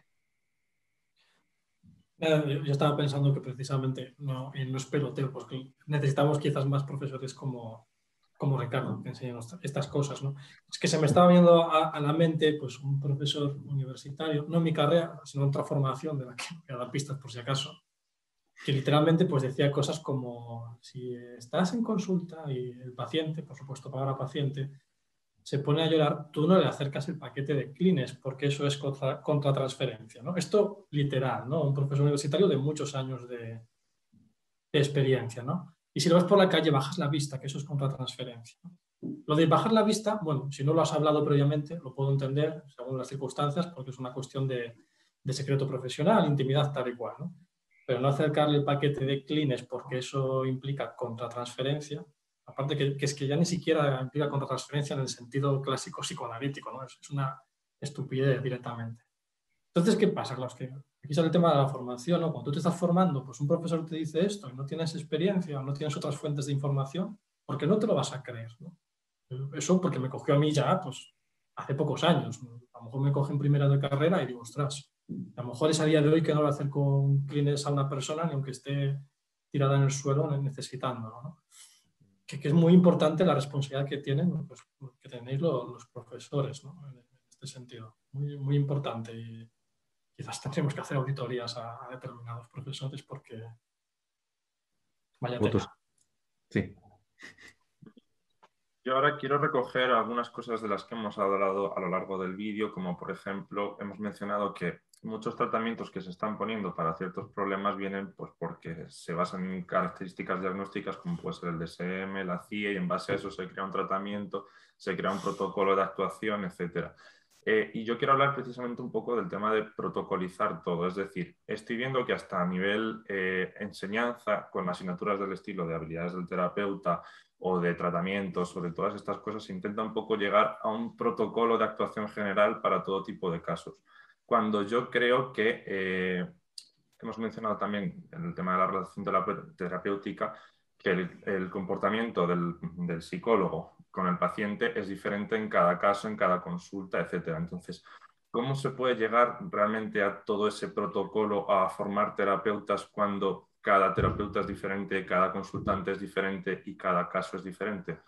Eh, yo estaba pensando que precisamente, no, y no es peloteo, porque necesitamos quizás más profesores como, como Ricardo, que enseñen estas cosas. ¿no? Es que se me estaba viendo a, la mente pues, un profesor universitario, no en mi carrera, sino en otra formación de la que voy a dar pistas por si acaso, que literalmente pues, decía cosas como, si estás en consulta y el paciente, por supuesto, para paciente, se pone a llorar, tú no le acercas el paquete de clines porque eso es contra, transferencia. ¿no? Esto literal, ¿no? un profesor universitario de muchos años de, experiencia. ¿no? Y si lo ves por la calle, bajas la vista, que eso es contra transferencia. Lo de bajar la vista, bueno, si no lo has hablado previamente, lo puedo entender según las circunstancias, porque es una cuestión de, de secreto profesional, intimidad tal y cual. ¿no? Pero no acercarle el paquete de clines porque eso implica contratransferencia, aparte que, es que ya ni siquiera implica transferencia en el sentido clásico psicoanalítico, ¿no? es, una estupidez directamente. Entonces, ¿qué pasa? Claro, que aquí sale el tema de la formación, ¿no? Cuando tú te estás formando, pues un profesor te dice esto y no tienes experiencia o no tienes otras fuentes de información, ¿por qué no te lo vas a creer? ¿no? Eso porque me cogió a mí ya, pues, hace pocos años. A lo mejor me coge en primera de carrera y digo, ostras, a lo mejor es a día de hoy que no lo hacer con clines a una persona, ni aunque esté tirada en el suelo necesitándolo. ¿no? Que, es muy importante la responsabilidad que tienen, pues, que tenéis los, profesores, ¿no? en, este sentido. Muy, muy importante. Y quizás tendremos que hacer auditorías a, determinados profesores porque vaya tema. Sí. Yo ahora quiero recoger algunas cosas de las que hemos hablado a lo largo del vídeo, como por ejemplo, hemos mencionado que muchos tratamientos que se están poniendo para ciertos problemas vienen pues, porque se basan en características diagnósticas como puede ser el DSM, la CIE, y en base a eso se crea un tratamiento, se crea un protocolo de actuación, etc. Eh, y yo quiero hablar precisamente un poco del tema de protocolizar todo, es decir, estoy viendo que hasta a nivel eh, enseñanza, con asignaturas del estilo de habilidades del terapeuta o de tratamientos sobre todas estas cosas, se intenta un poco llegar a un protocolo de actuación general para todo tipo de casos cuando yo creo que eh, hemos mencionado también el tema de la relación terapéutica que el, comportamiento del, psicólogo con el paciente es diferente en cada caso, en cada consulta, etc. Entonces, ¿cómo se puede llegar realmente a todo ese protocolo, a formar terapeutas cuando cada terapeuta es diferente, cada consultante es diferente y cada caso es diferente?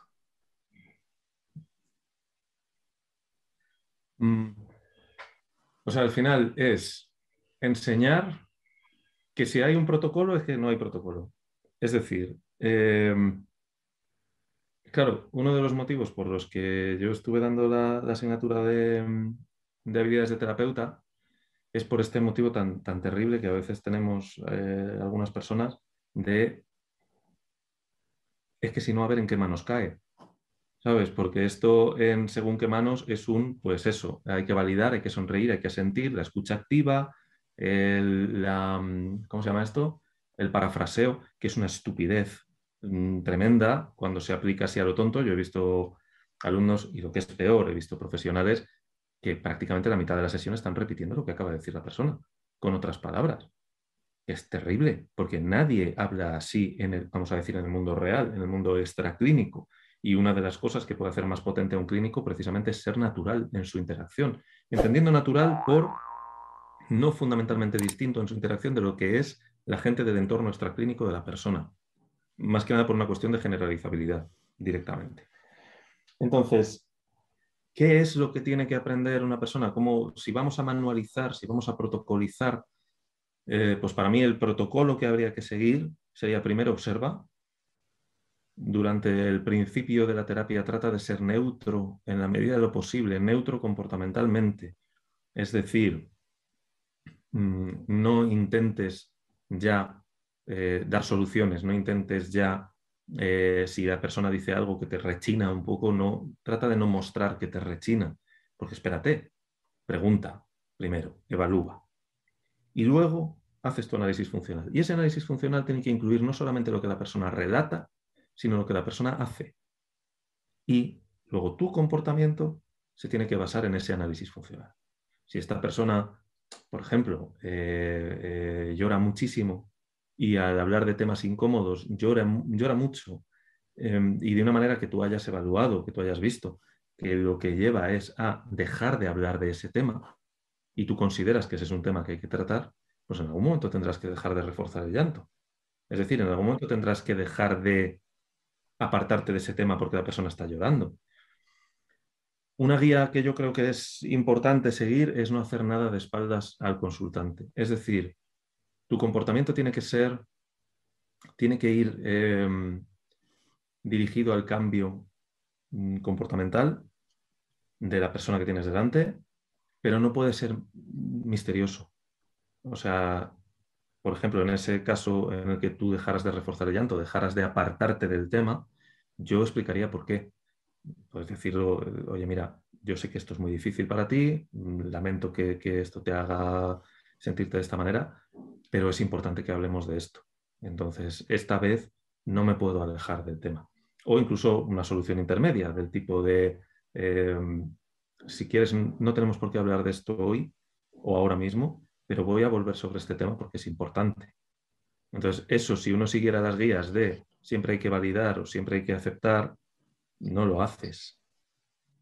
Mm. O sea, al final es enseñar que si hay un protocolo es que no hay protocolo. Es decir, em, claro, uno de los motivos por los que yo estuve dando la, asignatura de, habilidades de terapeuta es por este motivo tan, tan terrible que a veces tenemos eh, algunas personas de es que si no, a ver en qué manos cae. ¿Sabes? Porque esto en según qué manos es un, pues eso, hay que validar, hay que sonreír, hay que sentir, la escucha activa, el, la, ¿cómo se llama esto? El parafraseo, que es una estupidez mm, tremenda cuando se aplica así a lo tonto. Yo he visto alumnos, y lo que es peor, he visto profesionales que prácticamente la mitad de la sesión están repitiendo lo que acaba de decir la persona, con otras palabras. Es terrible, porque nadie habla así, en el, vamos a decir, en el mundo real, en el mundo extraclínico. Y una de las cosas que puede hacer más potente a un clínico precisamente es ser natural en su interacción. Entendiendo natural por no fundamentalmente distinto en su interacción de lo que es la gente del entorno extraclínico de la persona. Más que nada por una cuestión de generalizabilidad directamente. Entonces, ¿qué es lo que tiene que aprender una persona? ¿Cómo, si vamos a manualizar, si vamos a protocolizar, eh, pues para mí el protocolo que habría que seguir sería primero observa, durante el principio de la terapia trata de ser neutro en la medida de lo posible, neutro comportamentalmente. Es decir, mm, no intentes ya eh, dar soluciones, no intentes ya, eh, si la persona dice algo que te rechina un poco, no, trata de no mostrar que te rechina, porque espérate, pregunta primero, evalúa. Y luego haces tu análisis funcional. Y ese análisis funcional tiene que incluir no solamente lo que la persona relata, sino lo que la persona hace. Y luego tu comportamiento se tiene que basar en ese análisis funcional. Si esta persona, por ejemplo, eh, eh, llora muchísimo y al hablar de temas incómodos llora, llora mucho em, y de una manera que tú hayas evaluado, que tú hayas visto, que lo que lleva es a dejar de hablar de ese tema y tú consideras que ese es un tema que hay que tratar, pues en algún momento tendrás que dejar de reforzar el llanto. Es decir, en algún momento tendrás que dejar de apartarte de ese tema porque la persona está llorando. Una guía que yo creo que es importante seguir es no hacer nada de espaldas al consultante. Es decir, tu comportamiento tiene que ser, tiene que ir em, dirigido al cambio mm, comportamental de la persona que tienes delante, pero no puede ser misterioso. O sea, por ejemplo, en ese caso en el que tú dejaras de reforzar el llanto, dejaras de apartarte del tema, yo explicaría por qué. Puedes decirlo, oye, mira, yo sé que esto es muy difícil para ti, lamento que, esto te haga sentirte de esta manera, pero es importante que hablemos de esto. Entonces, esta vez no me puedo alejar del tema. O incluso una solución intermedia del tipo de, em, si quieres, no tenemos por qué hablar de esto hoy o ahora mismo, pero voy a volver sobre este tema porque es importante. Entonces, eso, si uno siguiera las guías de siempre hay que validar o siempre hay que aceptar, no lo haces.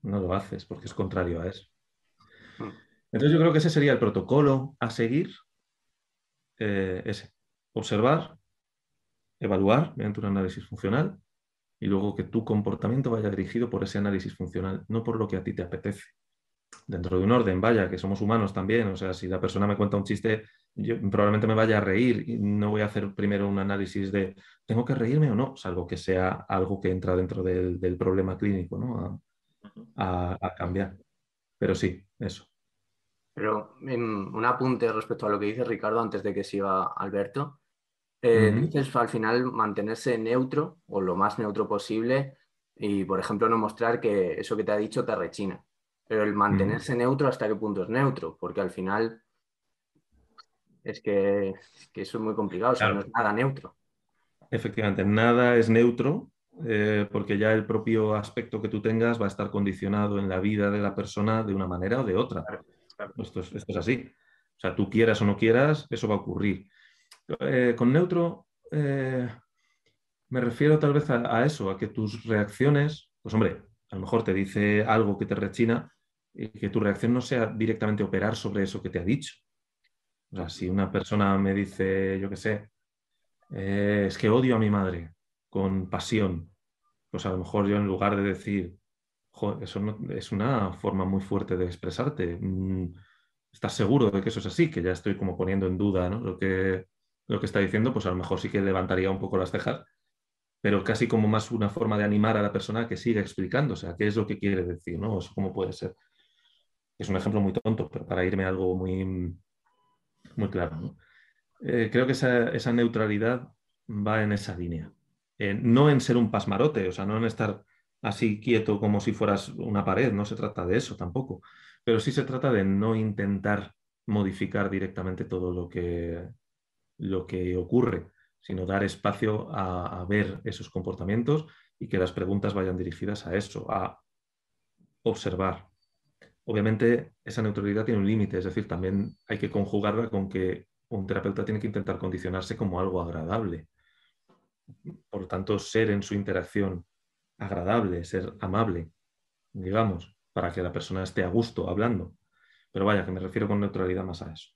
No lo haces porque es contrario a eso. Hmm. Entonces, yo creo que ese sería el protocolo a seguir. Eh, ese. Observar, evaluar mediante un análisis funcional y luego que tu comportamiento vaya dirigido por ese análisis funcional, no por lo que a ti te apetece dentro de un orden, vaya, que somos humanos también. O sea, si la persona me cuenta un chiste, yo probablemente me vaya a reír y no voy a hacer primero un análisis de ¿tengo que reírme o no? Salvo que sea algo que entra dentro del, problema clínico, ¿no? A, cambiar. Pero sí, eso. Pero un apunte respecto a lo que dice Ricardo antes de que siga Alberto. Eh, dices al final mantenerse neutro o lo más neutro posible y, por ejemplo, no mostrar que eso que te ha dicho te rechina. Pero el mantenerse neutro, ¿hasta qué punto es neutro? Porque al final es que, eso es muy complicado, o sea, no es nada neutro. Efectivamente, nada es neutro eh, porque ya el propio aspecto que tú tengas va a estar condicionado en la vida de la persona de una manera o de otra. Esto, es, así. O sea, tú quieras o no quieras, eso va a ocurrir. Eh, con neutro eh, me refiero tal vez a, a, eso, a que tus reacciones, pues hombre, a lo mejor te dice algo que te rechina, y que tu reacción no sea directamente operar sobre eso que te ha dicho. O sea, si una persona me dice, yo qué sé, eh, es que odio a mi madre con pasión, pues a lo mejor yo en lugar de decir, eso es una forma muy fuerte de expresarte. Mm, ¿Estás seguro de que eso es así? Que ya estoy como poniendo en duda lo, que, lo que está diciendo, pues a lo mejor sí que levantaría un poco las cejas, pero casi como más una forma de animar a la persona a que siga explicando, o sea, qué es lo que quiere decir, ¿no? Eso cómo puede ser. Es un ejemplo muy tonto, pero para irme a algo muy, muy claro. Eh, creo que esa, neutralidad va en esa línea. Eh, no en ser un pasmarote, o sea, no en estar así quieto como si fueras una pared, no se trata de eso tampoco, pero sí se trata de no intentar modificar directamente todo lo que, lo que ocurre, sino dar espacio a ver esos comportamientos y que las preguntas vayan dirigidas a eso, a observar, Obviamente esa neutralidad tiene un límite, es decir, también hay que conjugarla con que un terapeuta tiene que intentar condicionarse como algo agradable. Por lo tanto, ser en su interacción agradable, ser amable, digamos, para que la persona esté a gusto hablando. Pero vaya, que me refiero con neutralidad más a eso.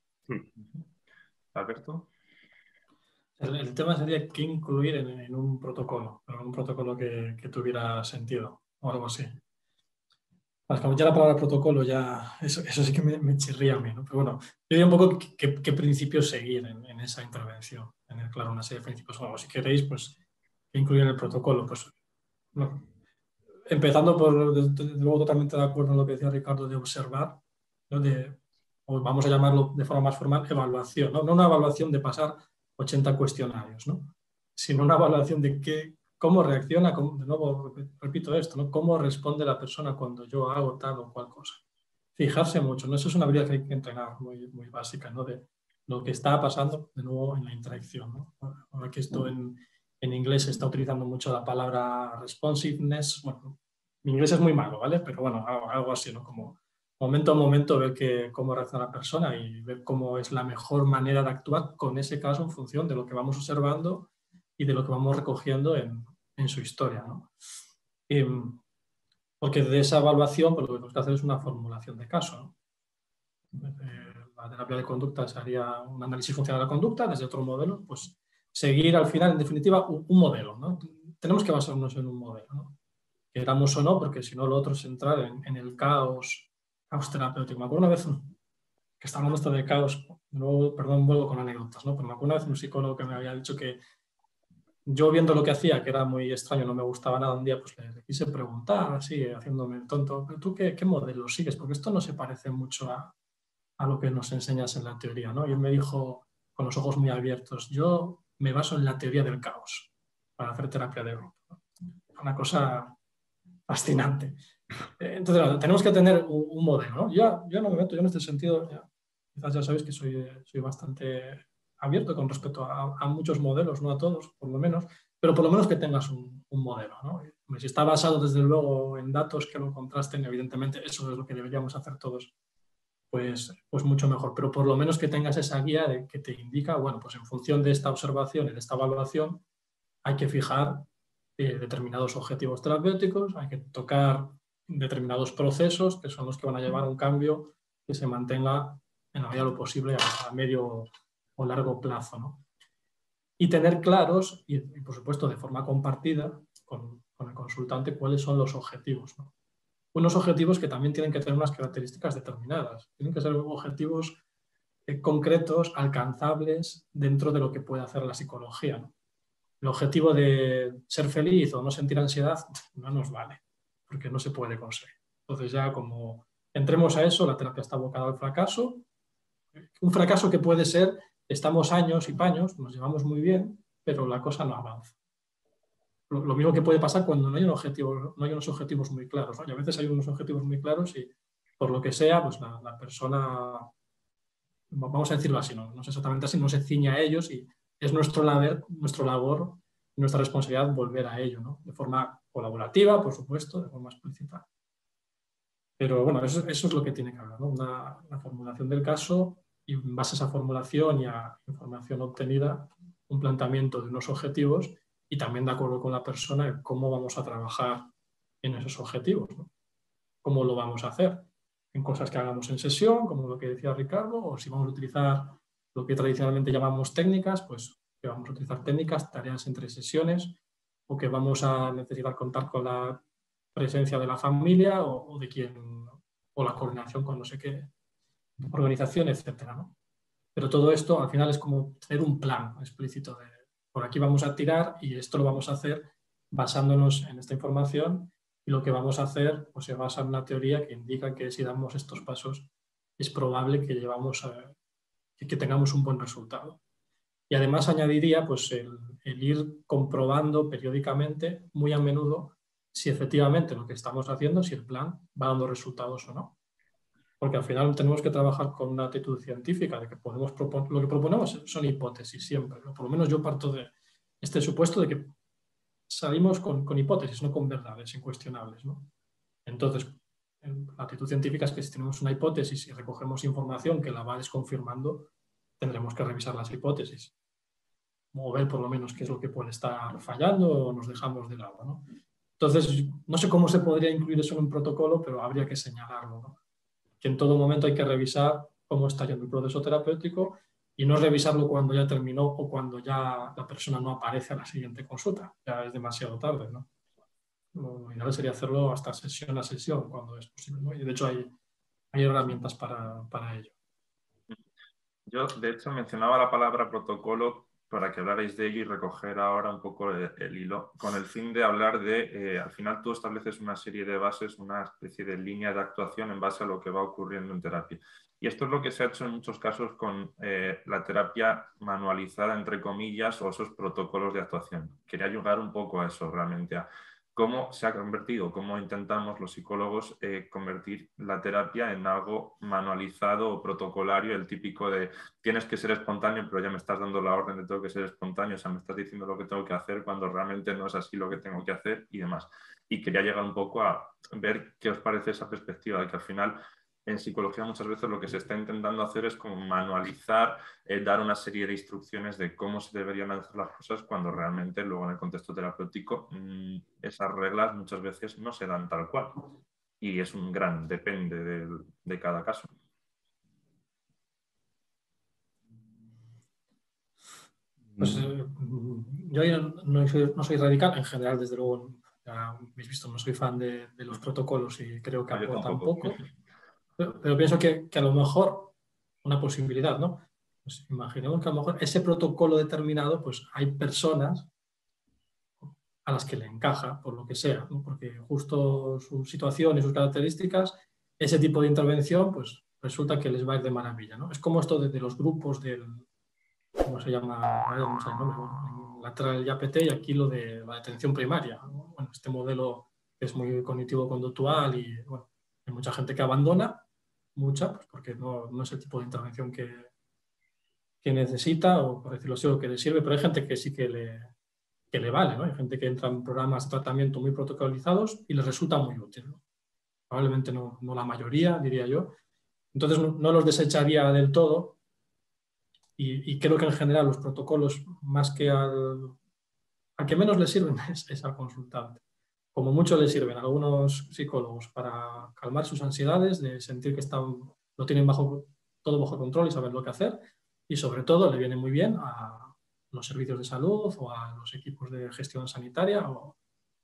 Alberto. El, tema sería qué incluir en, un protocolo, en un protocolo que, que tuviera sentido o algo así ya la palabra protocolo, ya eso, eso sí que me, chirría a mí, ¿no? Pero bueno, yo diría un poco qué, principios seguir en, esa intervención. Tener claro una serie de principios. Bueno, si queréis, pues, incluir en el protocolo? Pues, empezando por, desde luego, totalmente de acuerdo en lo que decía Ricardo de observar, ¿no? de, o vamos a llamarlo de forma más formal, evaluación. No, no una evaluación de pasar 80 cuestionarios, ¿no? sino una evaluación de qué, cómo reacciona, de nuevo repito esto, ¿no? cómo responde la persona cuando yo hago tal o cual cosa. Fijarse mucho, ¿no? eso es una habilidad que hay que entrenar muy, muy básica, ¿no? de lo que está pasando de nuevo en la interacción. ¿no? Ahora que esto en, en inglés se está utilizando mucho la palabra responsiveness, bueno, mi inglés es muy malo, ¿vale? Pero bueno, algo así, ¿no? Como momento a momento ver que, cómo reacciona la persona y ver cómo es la mejor manera de actuar con ese caso en función de lo que vamos observando y de lo que vamos recogiendo en, en su historia. ¿no? porque de esa evaluación pues, lo que tenemos que hacer es una formulación de caso. ¿no? Eh, la terapia de conducta sería un análisis funcional de la conducta desde otro modelo, pues seguir al final, en definitiva, un, modelo. ¿no? Tenemos que basarnos en un modelo, ¿no? queramos o no, porque si no lo otro es entrar en, el caos, caos terapéutico. Me acuerdo una vez que está hablando esto de caos, perdón, vuelvo con anécdotas, ¿no? pero me acuerdo una vez un psicólogo que me había dicho que yo viendo lo que hacía, que era muy extraño, no me gustaba nada, un día pues le, quise preguntar, así, haciéndome el tonto, ¿pero tú qué, qué modelo sigues? Porque esto no se parece mucho a, a, lo que nos enseñas en la teoría, ¿no? Y él me dijo, con los ojos muy abiertos, yo me baso en la teoría del caos para hacer terapia de grupo. Una cosa fascinante. Eh, entonces, tenemos que tener un, modelo, ¿no? Yo, yo no me meto, yo en este sentido, quizás ya sabéis que soy, soy bastante abierto con respecto a, muchos modelos, no a todos, por lo menos, pero por lo menos que tengas un, modelo. ¿no? Si está basado, desde luego, en datos que lo contrasten, evidentemente eso es lo que deberíamos hacer todos, pues, pues mucho mejor. Pero por lo menos que tengas esa guía de, que te indica, bueno, pues en función de esta observación y de esta evaluación, hay que fijar eh, determinados objetivos terapéuticos, hay que tocar determinados procesos que son los que van a llevar a un cambio que se mantenga en la medida de lo posible a, a medio o largo plazo. ¿no? Y tener claros, y, por supuesto de forma compartida con, el consultante, cuáles son los objetivos. Unos objetivos que también tienen que tener unas características determinadas. Tienen que ser objetivos eh, concretos, alcanzables dentro de lo que puede hacer la psicología. El objetivo de ser feliz o no sentir ansiedad no nos vale, porque no se puede conseguir. Entonces ya como entremos a eso, la terapia está abocada al fracaso. Un fracaso que puede ser estamos años y paños, nos llevamos muy bien, pero la cosa no avanza. Lo, mismo que puede pasar cuando no hay, un objetivo, no hay unos objetivos muy claros. Y a veces hay unos objetivos muy claros y por lo que sea, pues la, persona, vamos a decirlo así, no, no, sé exactamente así, no se ciña a ellos y es nuestro, labor, nuestro labor, nuestra responsabilidad volver a ello, ¿no? de forma colaborativa, por supuesto, de forma explícita. Pero bueno, eso, eso es lo que tiene que haber, ¿no? una, una formulación del caso y en base a esa formulación y a información obtenida, un planteamiento de unos objetivos y también de acuerdo con la persona cómo vamos a trabajar en esos objetivos, cómo lo vamos a hacer, en cosas que hagamos en sesión, como lo que decía Ricardo, o si vamos a utilizar lo que tradicionalmente llamamos técnicas, pues que vamos a utilizar técnicas, tareas entre sesiones, o que vamos a necesitar contar con la presencia de la familia o, o de quien, o la coordinación con no sé qué, organización, etcétera. ¿no? Pero todo esto al final es como tener un plan explícito de por aquí vamos a tirar y esto lo vamos a hacer basándonos en esta información y lo que vamos a hacer pues, se basa en una teoría que indica que si damos estos pasos es probable que, llevamos que tengamos un buen resultado. Y además añadiría pues, el ir comprobando periódicamente, muy a menudo, si efectivamente lo que estamos haciendo, si el plan va dando resultados o no porque al final tenemos que trabajar con una actitud científica de que podemos lo que proponemos son hipótesis siempre. Por lo menos yo parto de este supuesto de que salimos con, hipótesis, no con verdades incuestionables. ¿no? Entonces, la actitud científica es que si tenemos una hipótesis y recogemos información que la va desconfirmando, tendremos que revisar las hipótesis o ver por lo menos qué es lo que puede estar fallando o nos dejamos de lado. ¿no? Entonces, no sé cómo se podría incluir eso en un protocolo, pero habría que señalarlo. ¿no? Que en todo momento hay que revisar cómo está yendo el proceso terapéutico y no revisarlo cuando ya terminó o cuando ya la persona no aparece a la siguiente consulta. Ya es demasiado tarde, ¿no? Lo ideal sería hacerlo hasta sesión a sesión cuando es posible, Y de hecho hay, hay herramientas para, para ello. Yo, de hecho, mencionaba la palabra protocolo para que hablarais de ello y recoger ahora un poco el, hilo, con el fin de hablar de, eh, al final tú estableces una serie de bases, una especie de línea de actuación en base a lo que va ocurriendo en terapia. Y esto es lo que se ha hecho en muchos casos con eh, la terapia manualizada, entre comillas, o esos protocolos de actuación. Quería ayudar un poco a eso realmente, a cómo se ha convertido, cómo intentamos los psicólogos eh, convertir la terapia en algo manualizado o protocolario, el típico de tienes que ser espontáneo, pero ya me estás dando la orden de tengo que ser espontáneo, o sea, me estás diciendo lo que tengo que hacer cuando realmente no es así lo que tengo que hacer y demás. Y quería llegar un poco a ver qué os parece esa perspectiva de que al final en psicología muchas veces lo que se está intentando hacer es como manualizar, eh, dar una serie de instrucciones de cómo se deberían hacer las cosas cuando realmente luego en el contexto terapéutico mm, esas reglas muchas veces no se dan tal cual. Y es un gran depende de, cada caso. Pues, eh, mm, yo no, soy, radical, en general, desde luego, ya habéis visto, no soy fan de, los protocolos y creo que aportan poco. Pero, pienso que, que, a lo mejor una posibilidad, ¿no? Pues imaginemos que a lo mejor ese protocolo determinado, pues hay personas a las que le encaja, por lo que sea, porque justo su situación y sus características, ese tipo de intervención, pues resulta que les va a ir de maravilla. ¿no? Es como esto de, los grupos del, ¿cómo se llama? No lateral y y aquí lo de la atención primaria. Bueno, este modelo es muy cognitivo-conductual y bueno, hay mucha gente que abandona, mucha, pues porque no, no, es el tipo de intervención que, que necesita o por decirlo así, o que le sirve, pero hay gente que sí que le, que le vale. ¿no? Hay gente que entra en programas de tratamiento muy protocolizados y les resulta muy útil. Probablemente no, no, la mayoría, diría yo. Entonces no, los desecharía del todo y, creo que en general los protocolos, más que al, al que menos les sirven es, al consultante. Como mucho le sirven a algunos psicólogos para calmar sus ansiedades, de sentir que están, lo tienen bajo, todo bajo control y saber lo que hacer. Y sobre todo le viene muy bien a, los servicios de salud o a los equipos de gestión sanitaria o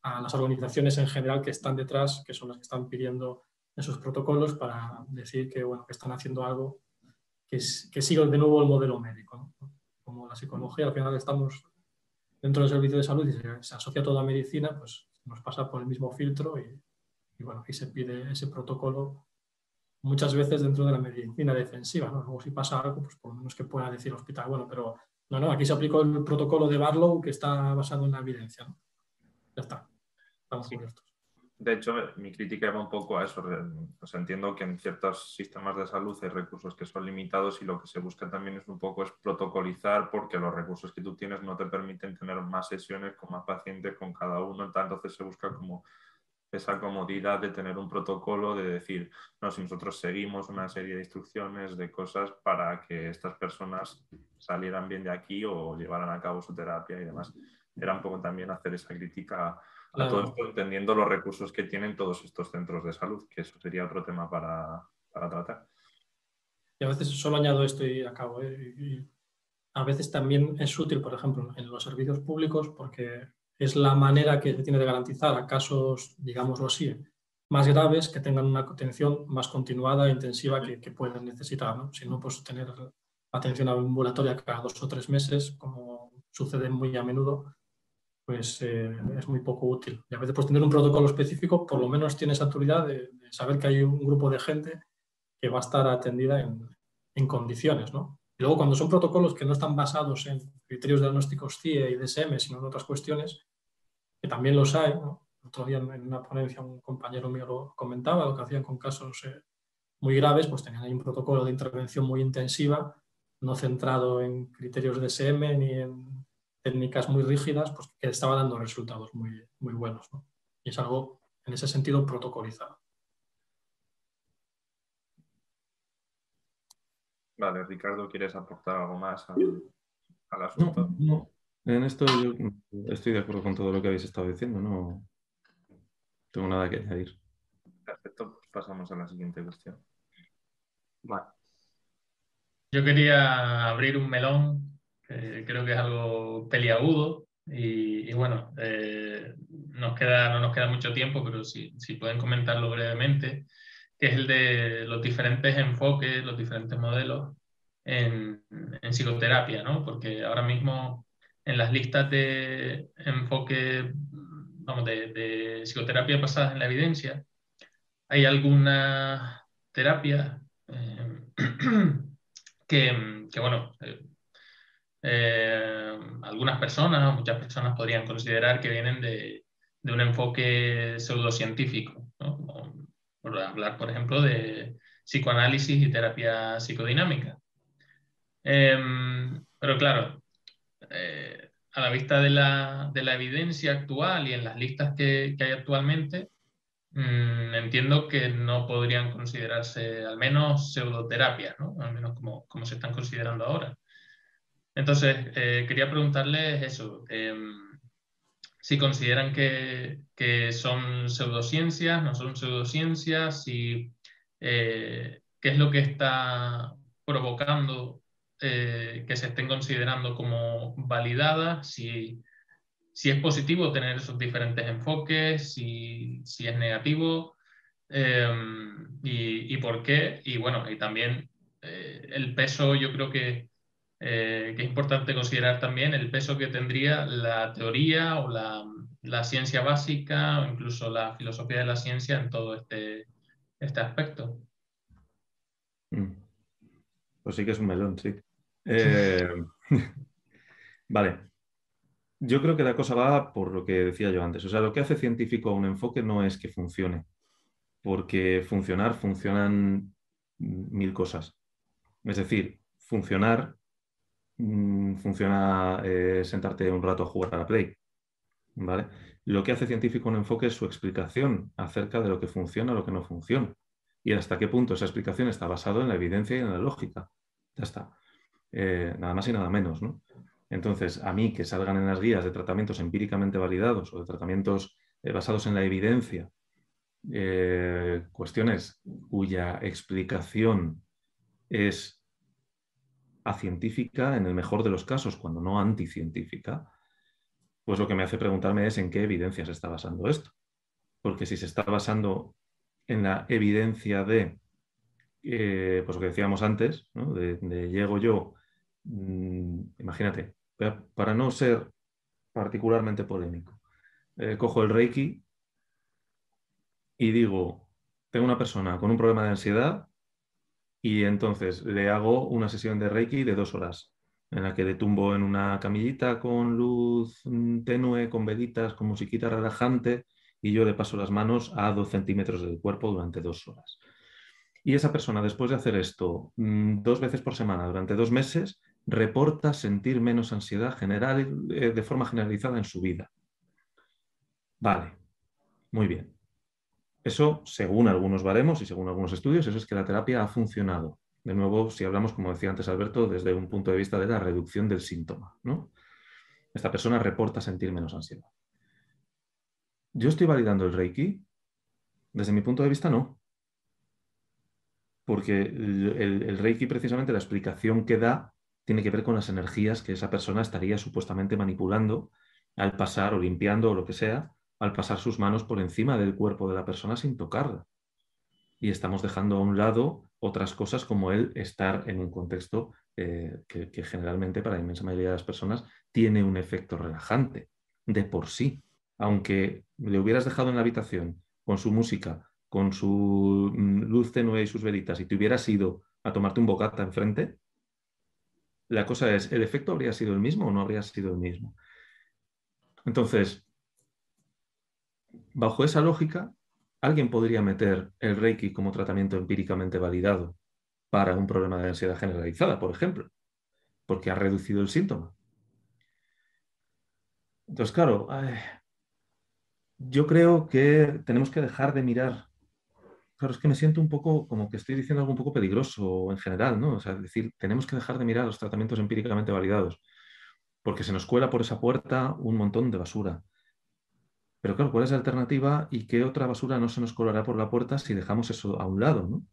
a las organizaciones en general que están detrás, que son las que están pidiendo esos protocolos para decir que, bueno, que están haciendo algo que, que siga de nuevo el modelo médico. Como la psicología, al final estamos dentro del servicio de salud y se, asocia toda medicina, pues nos pasa por el mismo filtro y, bueno, aquí se pide ese protocolo muchas veces dentro de la medicina defensiva. ¿no? Luego si pasa algo, pues por lo menos que pueda decir el hospital, bueno, pero no, no, aquí se aplicó el protocolo de Barlow que está basado en la evidencia. Ya está, estamos cubiertos. De hecho, mi crítica va un poco a eso. Entiendo que en ciertos sistemas de salud hay recursos que son limitados y lo que se busca también es un poco es protocolizar porque los recursos que tú tienes no te permiten tener más sesiones con más pacientes con cada uno. Entonces se busca como esa comodidad de tener un protocolo, de decir, no, si nosotros seguimos una serie de instrucciones, de cosas para que estas personas salieran bien de aquí o llevaran a cabo su terapia y demás. Era un poco también hacer esa crítica a todo esto, entendiendo los recursos que tienen todos estos centros de salud, que eso sería otro tema para, para tratar. Y a veces solo añado esto y acabo. ¿eh? a veces también es útil, por ejemplo, en los servicios públicos, porque es la manera que se tiene de garantizar a casos, digámoslo así, más graves que tengan una atención más continuada e intensiva que, que pueden necesitar. ¿no? Si no, pues tener atención ambulatoria cada dos o tres meses, como sucede muy a menudo, pues eh, es muy poco útil. Y a veces, pues tener un protocolo específico, por lo menos tienes autoridad de, de saber que hay un grupo de gente que va a estar atendida en, en condiciones, ¿no? Y luego, cuando son protocolos que no están basados en criterios diagnósticos CIE y DSM, sino en otras cuestiones, que también los hay, ¿no? otro día en una ponencia un compañero mío lo comentaba, lo que hacían con casos eh, muy graves, pues tenían ahí un protocolo de intervención muy intensiva, no centrado en criterios DSM ni en técnicas muy rígidas, pues que estaba dando resultados muy, muy buenos. ¿no? Y es algo, en ese sentido, protocolizado. Vale, Ricardo, ¿quieres aportar algo más al, asunto? No, En esto yo estoy de acuerdo con todo lo que habéis estado diciendo, no tengo nada que añadir. Perfecto, pues pasamos a la siguiente cuestión. Vale. Yo quería abrir un melón, que creo que es algo peliagudo, y, bueno, eh, nos queda, no nos queda mucho tiempo, pero si, si pueden comentarlo brevemente que es el de los diferentes enfoques, los diferentes modelos en, psicoterapia, ¿no? Porque ahora mismo en las listas de enfoque, vamos, de, psicoterapia basadas en la evidencia, hay algunas terapias eh, que, bueno, eh, eh, algunas personas, muchas personas podrían considerar que vienen de, un enfoque pseudocientífico, ¿no? por hablar, por ejemplo, de psicoanálisis y terapia psicodinámica. Em, pero claro, eh, a la vista de la, evidencia actual y en las listas que, hay actualmente, mm, entiendo que no podrían considerarse al menos pseudoterapias, ¿no? al menos como, como se están considerando ahora. Entonces, eh, quería preguntarles eso. Em, si consideran que, son pseudociencias, no son pseudociencias, eh, qué es lo que está provocando eh, que se estén considerando como validadas, si, es positivo tener esos diferentes enfoques, si, es negativo em, y, por qué. Y bueno, y también el peso, yo creo que, eh, que, es importante considerar también el peso que tendría la teoría o la, la ciencia básica o incluso la filosofía de la ciencia en todo este, este aspecto. Mm. Pues sí que es un melón, sí. Eh, vale. Yo creo que la cosa va por lo que decía yo antes. O sea, lo que hace científico a un enfoque no es que funcione, porque funcionar funcionan mil cosas. Es decir, funcionar mm, funciona eh, sentarte un rato a jugar a la Play. ¿vale? Lo que hace científico un enfoque es su explicación acerca de lo que funciona o lo que no funciona. Y hasta qué punto esa explicación está basada en la evidencia y en la lógica. Ya está. Eh, nada más y nada menos. Entonces, a mí que salgan en las guías de tratamientos empíricamente validados o de tratamientos eh, basados en la evidencia, cuestiones cuya explicación es acientífica en el mejor de los casos, cuando no anticientífica, pues lo que me hace preguntarme es en qué evidencia se está basando esto. Porque si se está basando en la evidencia de, eh, pues lo que decíamos antes, de, llego yo, mm, imagínate, para no ser particularmente polémico, eh, cojo el Reiki y digo, tengo una persona con un problema de ansiedad y entonces le hago una sesión de Reiki de dos horas en la que le tumbo en una camillita con luz mm, tenue, con velitas, con musiquita relajante, y yo le paso las manos a dos centímetros del cuerpo durante dos horas. Y esa persona, después de hacer esto mm, dos veces por semana durante dos meses, reporta sentir menos ansiedad general, eh, de forma generalizada en su vida. Vale, muy bien. Eso, según algunos baremos y según algunos estudios, eso es que la terapia ha funcionado. De nuevo, si hablamos, como decía antes Alberto, desde un punto de vista de la reducción del síntoma. ¿no? Esta persona reporta sentir menos ansiedad. ¿Yo estoy validando el Reiki? Desde mi punto de vista, no. Porque el, Reiki, precisamente, la explicación que da tiene que ver con las energías que esa persona estaría supuestamente manipulando al pasar o limpiando o lo que sea, al pasar sus manos por encima del cuerpo de la persona sin tocarla. Y estamos dejando a un lado otras cosas como el estar en un contexto eh, que, generalmente para la inmensa mayoría de las personas tiene un efecto relajante de por sí. Aunque le hubieras dejado en la habitación con su música, con su mm, luz tenue y sus velitas y te hubieras ido a tomarte un bocata enfrente, la cosa es, ¿el efecto habría sido el mismo o no habría sido el mismo? Entonces, bajo esa lógica, alguien podría meter el Reiki como tratamiento empíricamente validado para un problema de ansiedad generalizada, por ejemplo, porque ha reducido el síntoma. Entonces, claro, yo creo que tenemos que dejar de mirar. Claro, es que me siento un poco como que estoy diciendo algo un poco peligroso en general, ¿no? O sea, es decir, tenemos que dejar de mirar los tratamientos empíricamente validados, porque se nos cuela por esa puerta un montón de basura. Pero claro, ¿cuál es la alternativa y qué otra basura no se nos colará por la puerta si dejamos eso a un lado?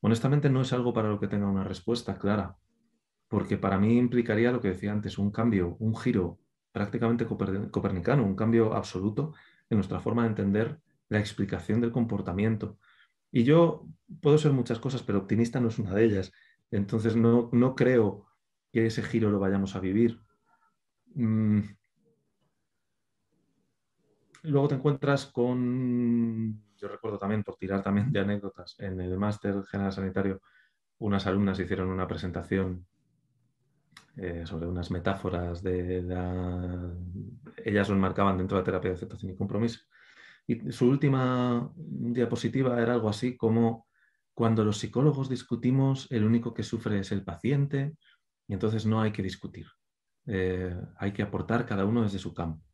Honestamente no es algo para lo que tenga una respuesta clara, porque para mí implicaría lo que decía antes, un cambio, un giro prácticamente copernicano, un cambio absoluto en nuestra forma de entender la explicación del comportamiento. Y yo puedo ser muchas cosas, pero optimista no es una de ellas. Entonces no, no creo que ese giro lo vayamos a vivir. Mm, luego te encuentras con, yo recuerdo también, por tirar también de anécdotas, en el máster general sanitario, unas alumnas hicieron una presentación eh, sobre unas metáforas de la... Ellas lo enmarcaban dentro de la terapia de aceptación y compromiso. Y su última diapositiva era algo así como cuando los psicólogos discutimos, el único que sufre es el paciente y entonces no hay que discutir. Eh, hay que aportar cada uno desde su campo.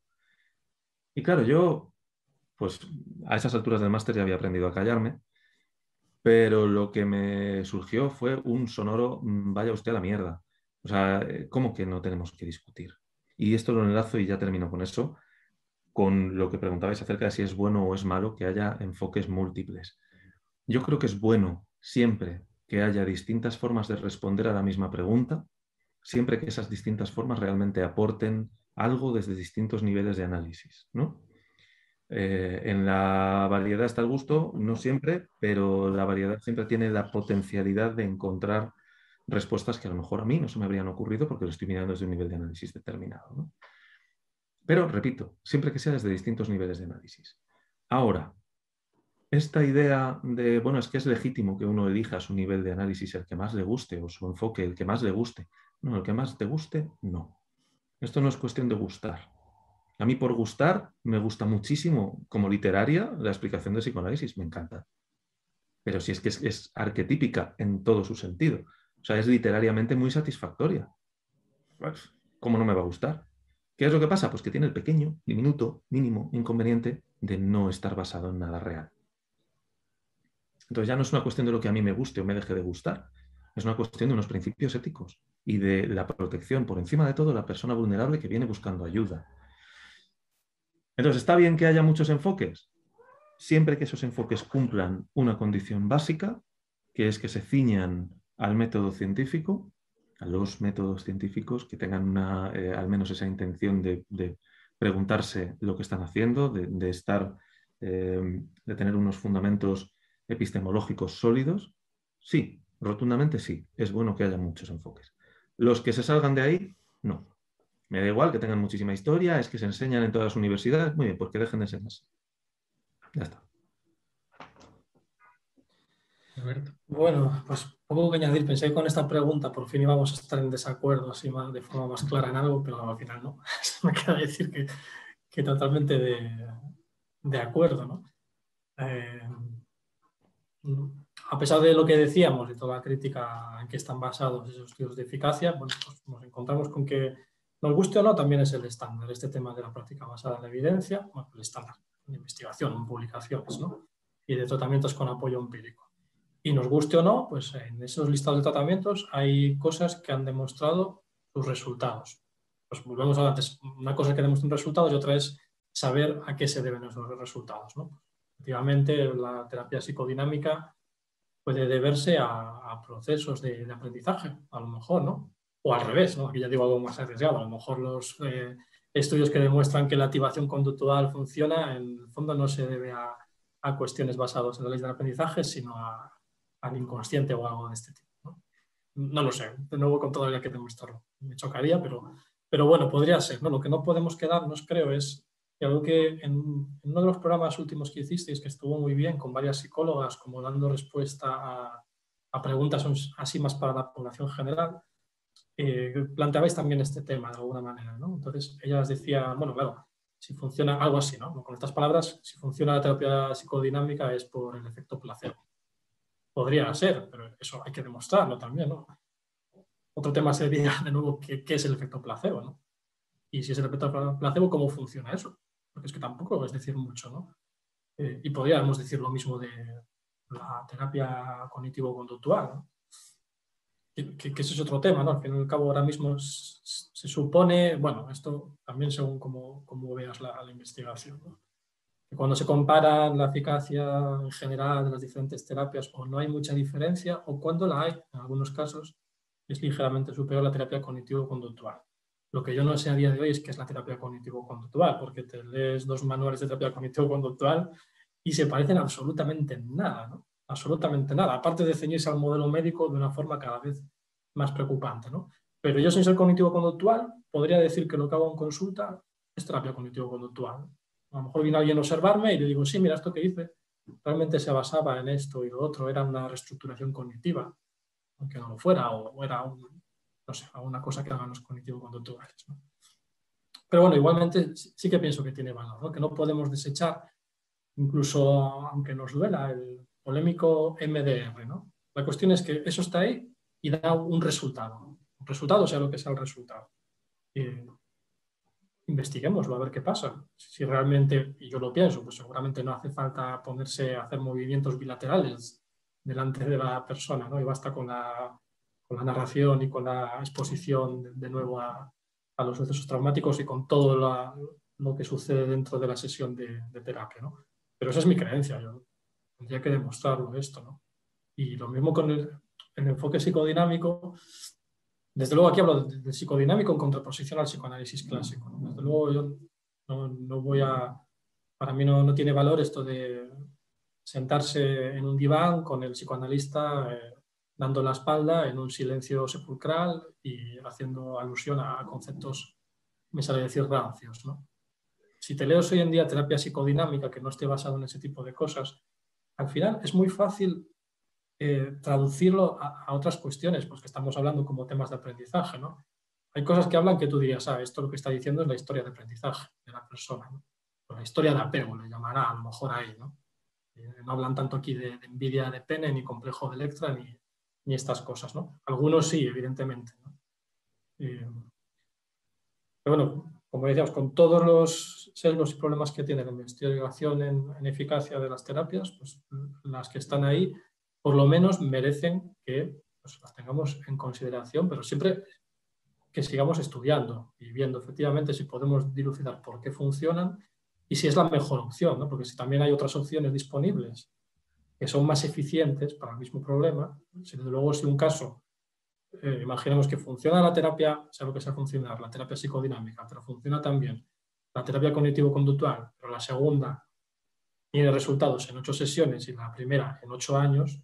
Y claro, yo, pues a esas alturas del máster ya había aprendido a callarme, pero lo que me surgió fue un sonoro, mm, vaya usted a la mierda. O sea, eh, ¿cómo que no tenemos que discutir? Y esto lo enlazo y ya termino con eso, con lo que preguntabais acerca de si es bueno o es malo que haya enfoques múltiples. Yo creo que es bueno siempre que haya distintas formas de responder a la misma pregunta, siempre que esas distintas formas realmente aporten algo desde distintos niveles de análisis. ¿no? Eh, en la variedad está el gusto, no siempre, pero la variedad siempre tiene la potencialidad de encontrar respuestas que a lo mejor a mí no se me habrían ocurrido porque lo estoy mirando desde un nivel de análisis determinado. Pero, repito, siempre que sea desde distintos niveles de análisis. Ahora, esta idea de, bueno, es que es legítimo que uno elija su nivel de análisis el que más le guste o su enfoque el que más le guste. No, el que más te guste, no. Esto no es cuestión de gustar. A mí por gustar me gusta muchísimo como literaria la explicación de psicoanálisis, me encanta. Pero si es que es, arquetípica en todo su sentido. O sea, es literariamente muy satisfactoria. Pues, ¿Cómo no me va a gustar? ¿Qué es lo que pasa? Pues que tiene el pequeño, diminuto, mínimo inconveniente de no estar basado en nada real. Entonces ya no es una cuestión de lo que a mí me guste o me deje de gustar, es una cuestión de unos principios éticos y de la protección por encima de todo la persona vulnerable que viene buscando ayuda. Entonces, ¿está bien que haya muchos enfoques? Siempre que esos enfoques cumplan una condición básica, que es que se ciñan al método científico, a los métodos científicos, que tengan una, eh, al menos esa intención de, preguntarse lo que están haciendo, de, estar, eh, de tener unos fundamentos epistemológicos sólidos. Sí, rotundamente sí, es bueno que haya muchos enfoques. Los que se salgan de ahí, no. Me da igual que tengan muchísima historia, es que se enseñan en todas las universidades, muy bien, porque dejen de ser así. Ya está. Bueno, pues poco que añadir. Pensé que con esta pregunta por fin íbamos a estar en desacuerdo así de forma más clara en algo, pero al final no. Me queda decir que, totalmente de, acuerdo. ¿no? Eh, a pesar de lo que decíamos, de toda la crítica en que están basados esos estudios de eficacia, bueno, pues nos encontramos con que nos guste o no, también es el estándar, este tema de la práctica basada en la evidencia, bueno, el estándar de investigación, en publicaciones, ¿no? y de tratamientos con apoyo empírico. Y nos guste o no, pues en esos listados de tratamientos hay cosas que han demostrado sus resultados. Pues volvemos a antes, una cosa que demuestran resultados y otra es saber a qué se deben esos resultados. ¿no? Efectivamente, la terapia psicodinámica puede deberse a, procesos de, aprendizaje, a lo mejor, ¿no? o al revés, ¿no? aquí ya digo algo más arriesgado, a lo mejor los eh, estudios que demuestran que la activación conductual funciona, en el fondo no se debe a, cuestiones basadas en la ley del aprendizaje, sino al inconsciente o algo de este tipo. ¿no? lo sé, de nuevo con todavía que demostrarlo. Me chocaría, pero, pero bueno, podría ser. ¿no? Lo que no podemos quedarnos, creo, es y algo que en, uno de los programas últimos que hicisteis, que estuvo muy bien, con varias psicólogas, como dando respuesta a, preguntas así más para la población general, eh, planteabais también este tema de alguna manera. Entonces, ellas decía, bueno, claro, si funciona algo así, ¿no? Con estas palabras, si funciona la terapia psicodinámica es por el efecto placebo. Podría ser, pero eso hay que demostrarlo también, ¿no? Otro tema sería, de nuevo, ¿qué, qué es el efecto placebo, ¿no? Y si es el efecto placebo, ¿cómo funciona eso? Porque es que tampoco es decir mucho, ¿no? Eh, y podríamos decir lo mismo de la terapia cognitivo-conductual, ¿no? que, ese es otro tema, ¿no? Al fin y al cabo ahora mismo se supone, bueno, esto también según cómo, veas la, investigación, ¿no? cuando se compara la eficacia en general de las diferentes terapias o no hay mucha diferencia o cuando la hay, en algunos casos, es ligeramente superior la terapia cognitivo-conductual. Lo que yo no sé a día de hoy es qué es la terapia cognitivo-conductual, porque te lees dos manuales de terapia cognitivo-conductual y se parecen absolutamente en nada, ¿no? absolutamente nada, aparte de ceñirse al modelo médico de una forma cada vez más preocupante. ¿no? Pero yo sin ser cognitivo-conductual podría decir que lo que hago en consulta es terapia cognitivo-conductual. A lo mejor viene alguien a observarme y le digo, sí, mira, esto que hice realmente se basaba en esto y lo otro, era una reestructuración cognitiva, aunque no lo fuera, o, era no sé, alguna cosa que hagan los cognitivo-conductuales. Pero bueno, igualmente sí que pienso que tiene valor, ¿no? que no podemos desechar, incluso aunque nos duela, el polémico MDR. ¿no? La cuestión es que eso está ahí y da un resultado. Un resultado sea lo que sea el resultado. Eh, investiguémoslo a ver qué pasa. Si realmente, y yo lo pienso, pues seguramente no hace falta ponerse a hacer movimientos bilaterales delante de la persona, ¿no? y basta con la, con la narración y con la exposición de, nuevo a, a, los sucesos traumáticos y con todo lo que sucede dentro de la sesión de, de terapia. ¿no? Pero esa es mi creencia. Yo tendría que demostrarlo esto, ¿no? Y lo mismo con el enfoque psicodinámico, desde luego aquí hablo del psicodinámico en contraposición al psicoanálisis clásico. Desde luego yo no, voy a, para mí no, tiene valor esto de sentarse en un diván con el psicoanalista eh, dando la espalda en un silencio sepulcral y haciendo alusión a conceptos, me sale decir, rancios. ¿no? Si te leo hoy en día terapia psicodinámica que no esté basado en ese tipo de cosas, al final es muy fácil eh, traducirlo a, otras cuestiones, porque estamos hablando como temas de aprendizaje. ¿no? Hay cosas que hablan que tú dirías, ah, esto lo que está diciendo es la historia de aprendizaje de la persona, o la historia de apego, le llamará a lo mejor ahí. No, eh, no hablan tanto aquí de, de envidia de pene, ni complejo de Electra, ni, ni estas cosas. ¿no? Algunos sí, evidentemente. pero bueno, como decíamos, con todos los sesgos y problemas que tiene la investigación en, eficacia de las terapias, pues las que están ahí, por lo menos merecen que pues, las tengamos en consideración, pero siempre que sigamos estudiando y viendo efectivamente si podemos dilucidar por qué funcionan y si es la mejor opción, ¿no? porque si también hay otras opciones disponibles que son más eficientes para el mismo problema. Si desde luego si un caso, eh, imaginemos que funciona la terapia, lo que sea funcionar, la terapia psicodinámica, pero funciona también la terapia cognitivo-conductual, pero la segunda tiene resultados en ocho sesiones y la primera en ocho años,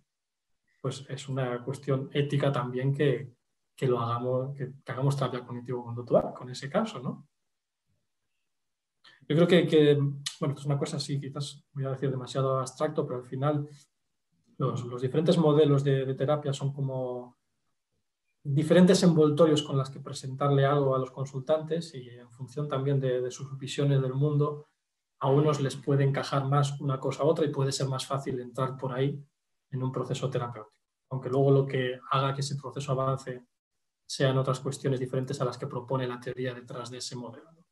pues es una cuestión ética también que, que lo hagamos, que, que hagamos terapia cognitivo-conductual con ese caso, ¿no? Yo creo que, bueno, es una cosa así, quizás voy a decir demasiado abstracto, pero al final los, diferentes modelos de, terapia son como diferentes envoltorios con las que presentarle algo a los consultantes y en función también de, sus visiones del mundo, a unos les puede encajar más una cosa a otra y puede ser más fácil entrar por ahí en un proceso terapéutico. Aunque luego lo que haga que ese proceso avance sean otras cuestiones diferentes a las que propone la teoría detrás de ese modelo.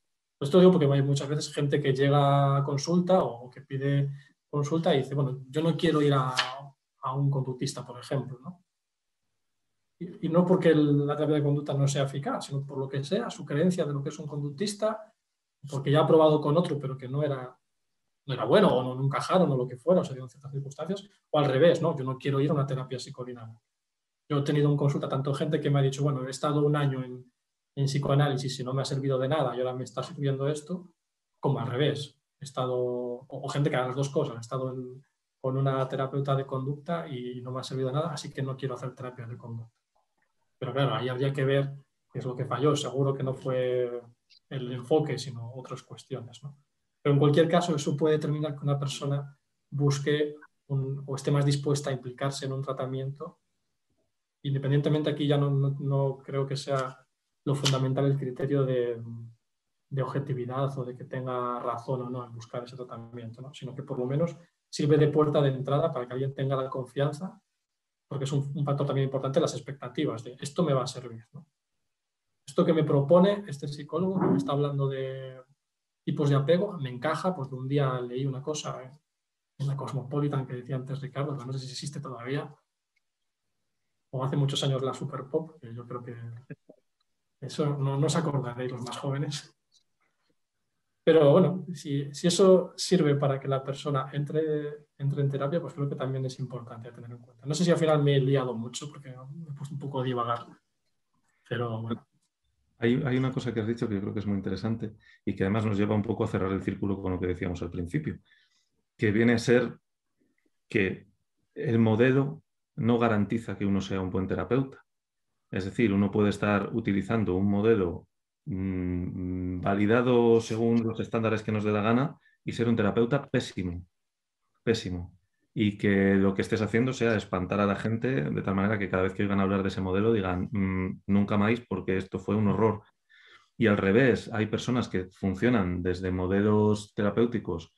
Esto digo porque hay muchas veces gente que llega a consulta o que pide consulta y dice, bueno, yo no quiero ir a, un conductista, por ejemplo, ¿no? Y, no porque la terapia de conducta no sea eficaz, sino por lo que sea, su creencia de lo que es un conductista, porque ya ha probado con otro, pero que no era, no era bueno o no, no encajaron o lo que fuera, o se dieron ciertas circunstancias, o al revés, ¿no? Yo no quiero ir a una terapia psicodinámica. Yo he tenido en consulta tanto gente que me ha dicho, bueno, he estado un año en, en psicoanálisis si no me ha servido de nada y ahora me está sirviendo esto, como al revés. He estado, o, gente que haga las dos cosas, he estado con una terapeuta de conducta y no me ha servido de nada, así que no quiero hacer terapia de conducta. Pero claro, ahí habría que ver qué es lo que falló. Seguro que no fue el enfoque, sino otras cuestiones. Pero en cualquier caso, eso puede determinar que una persona busque o esté más dispuesta a implicarse en un tratamiento. Independientemente aquí ya no, no creo que sea lo fundamental el criterio de, objetividad o de que tenga razón o no en buscar ese tratamiento, ¿no? sino que por lo menos sirve de puerta de entrada para que alguien tenga la confianza, porque es un, factor también importante las expectativas de esto me va a servir. Esto que me propone este psicólogo que me está hablando de tipos de apego me encaja porque un día leí una cosa en la Cosmopolitan que decía antes Ricardo, no sé si existe todavía, o hace muchos años la Super Pop, que yo creo que eso no, no os acordaréis los más jóvenes. Pero bueno, si, eso sirve para que la persona entre, entre en terapia, pues creo que también es importante tener en cuenta. No sé si al final me he liado mucho porque me he puesto un poco a divagar. Pero bueno. Hay, hay, una cosa que has dicho que yo creo que es muy interesante y que además nos lleva un poco a cerrar el círculo con lo que decíamos al principio, que viene a ser que el modelo no garantiza que uno sea un buen terapeuta. Es decir, uno puede estar utilizando un modelo mm, validado según los estándares que nos dé la gana y ser un terapeuta pésimo, pésimo. Y que lo que estés haciendo sea espantar a la gente de tal manera que cada vez que oigan hablar de ese modelo digan mm, nunca más porque esto fue un horror. Y al revés, hay personas que funcionan desde modelos terapéuticos,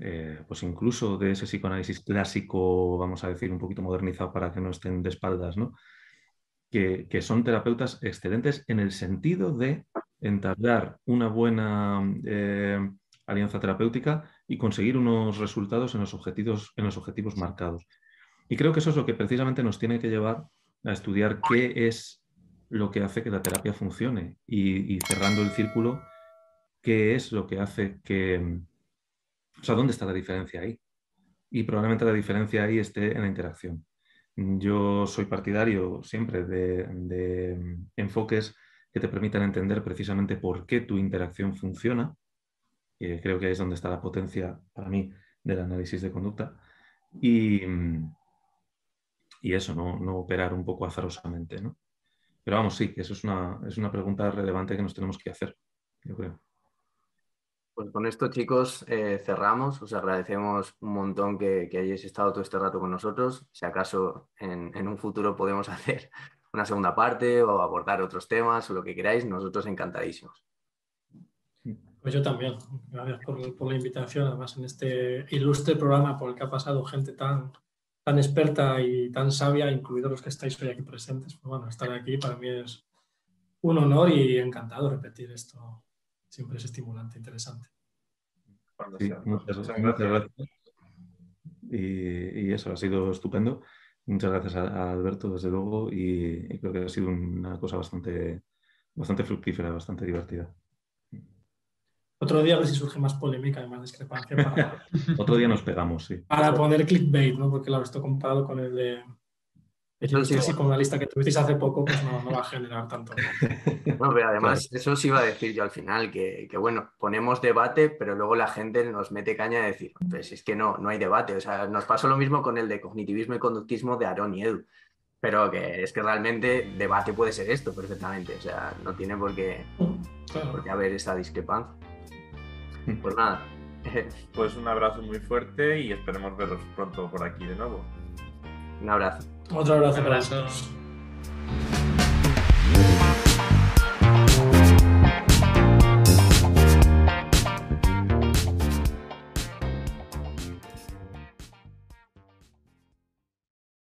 eh, pues incluso de ese psicoanálisis clásico, vamos a decir, un poquito modernizado para que no estén de espaldas, ¿no? Que, son terapeutas excelentes en el sentido de entablar una buena eh, alianza terapéutica y conseguir unos resultados en los, objetivos, en los objetivos marcados. Y creo que eso es lo que precisamente nos tiene que llevar a estudiar qué es lo que hace que la terapia funcione y, cerrando el círculo, qué es lo que hace que... O sea, ¿dónde está la diferencia ahí? Y probablemente la diferencia ahí esté en la interacción. Yo soy partidario siempre de, enfoques que te permitan entender precisamente por qué tu interacción funciona. Y creo que ahí es donde está la potencia para mí del análisis de conducta. Y, y eso, no, no, operar un poco azarosamente. ¿no? Pero vamos, sí, eso es una, es una pregunta relevante que nos tenemos que hacer, yo creo. Pues con esto, chicos, eh, cerramos. Os agradecemos un montón que, hayáis estado todo este rato con nosotros. Si acaso en, un futuro podemos hacer una segunda parte o abordar otros temas o lo que queráis, nosotros encantadísimos. Pues yo también. Gracias por, la invitación. Además, en este ilustre programa por el que ha pasado gente tan, tan experta y tan sabia, incluidos los que estáis hoy aquí presentes. Pues bueno, estar aquí para mí es un honor y encantado repetir esto siempre es estimulante, interesante. muchas, gracias. Y, eso ha sido estupendo. Muchas gracias a, Alberto, desde luego, y, creo que ha sido una cosa bastante, bastante fructífera, bastante divertida. Otro día a ver si surge más polémica y más discrepancia. Otro día nos pegamos, sí. Para poner clickbait, ¿no? Porque lo esto comparado con el de eso sí, con la lista que tuvisteis hace poco, pues no, va a generar tanto. No, pero además, eso sí iba a decir yo al final, que, bueno, ponemos debate, pero luego la gente nos mete caña de decir, pues es que no, no hay debate. O sea, nos pasó lo mismo con el de cognitivismo y conductismo de Aaron y Edu. Pero que es que realmente debate puede ser esto perfectamente. O sea, no tiene por qué, por qué haber esa discrepancia. Pues nada. Pues un abrazo muy fuerte y esperemos veros pronto por aquí de nuevo. Un abrazo. Otro abrazo para todos.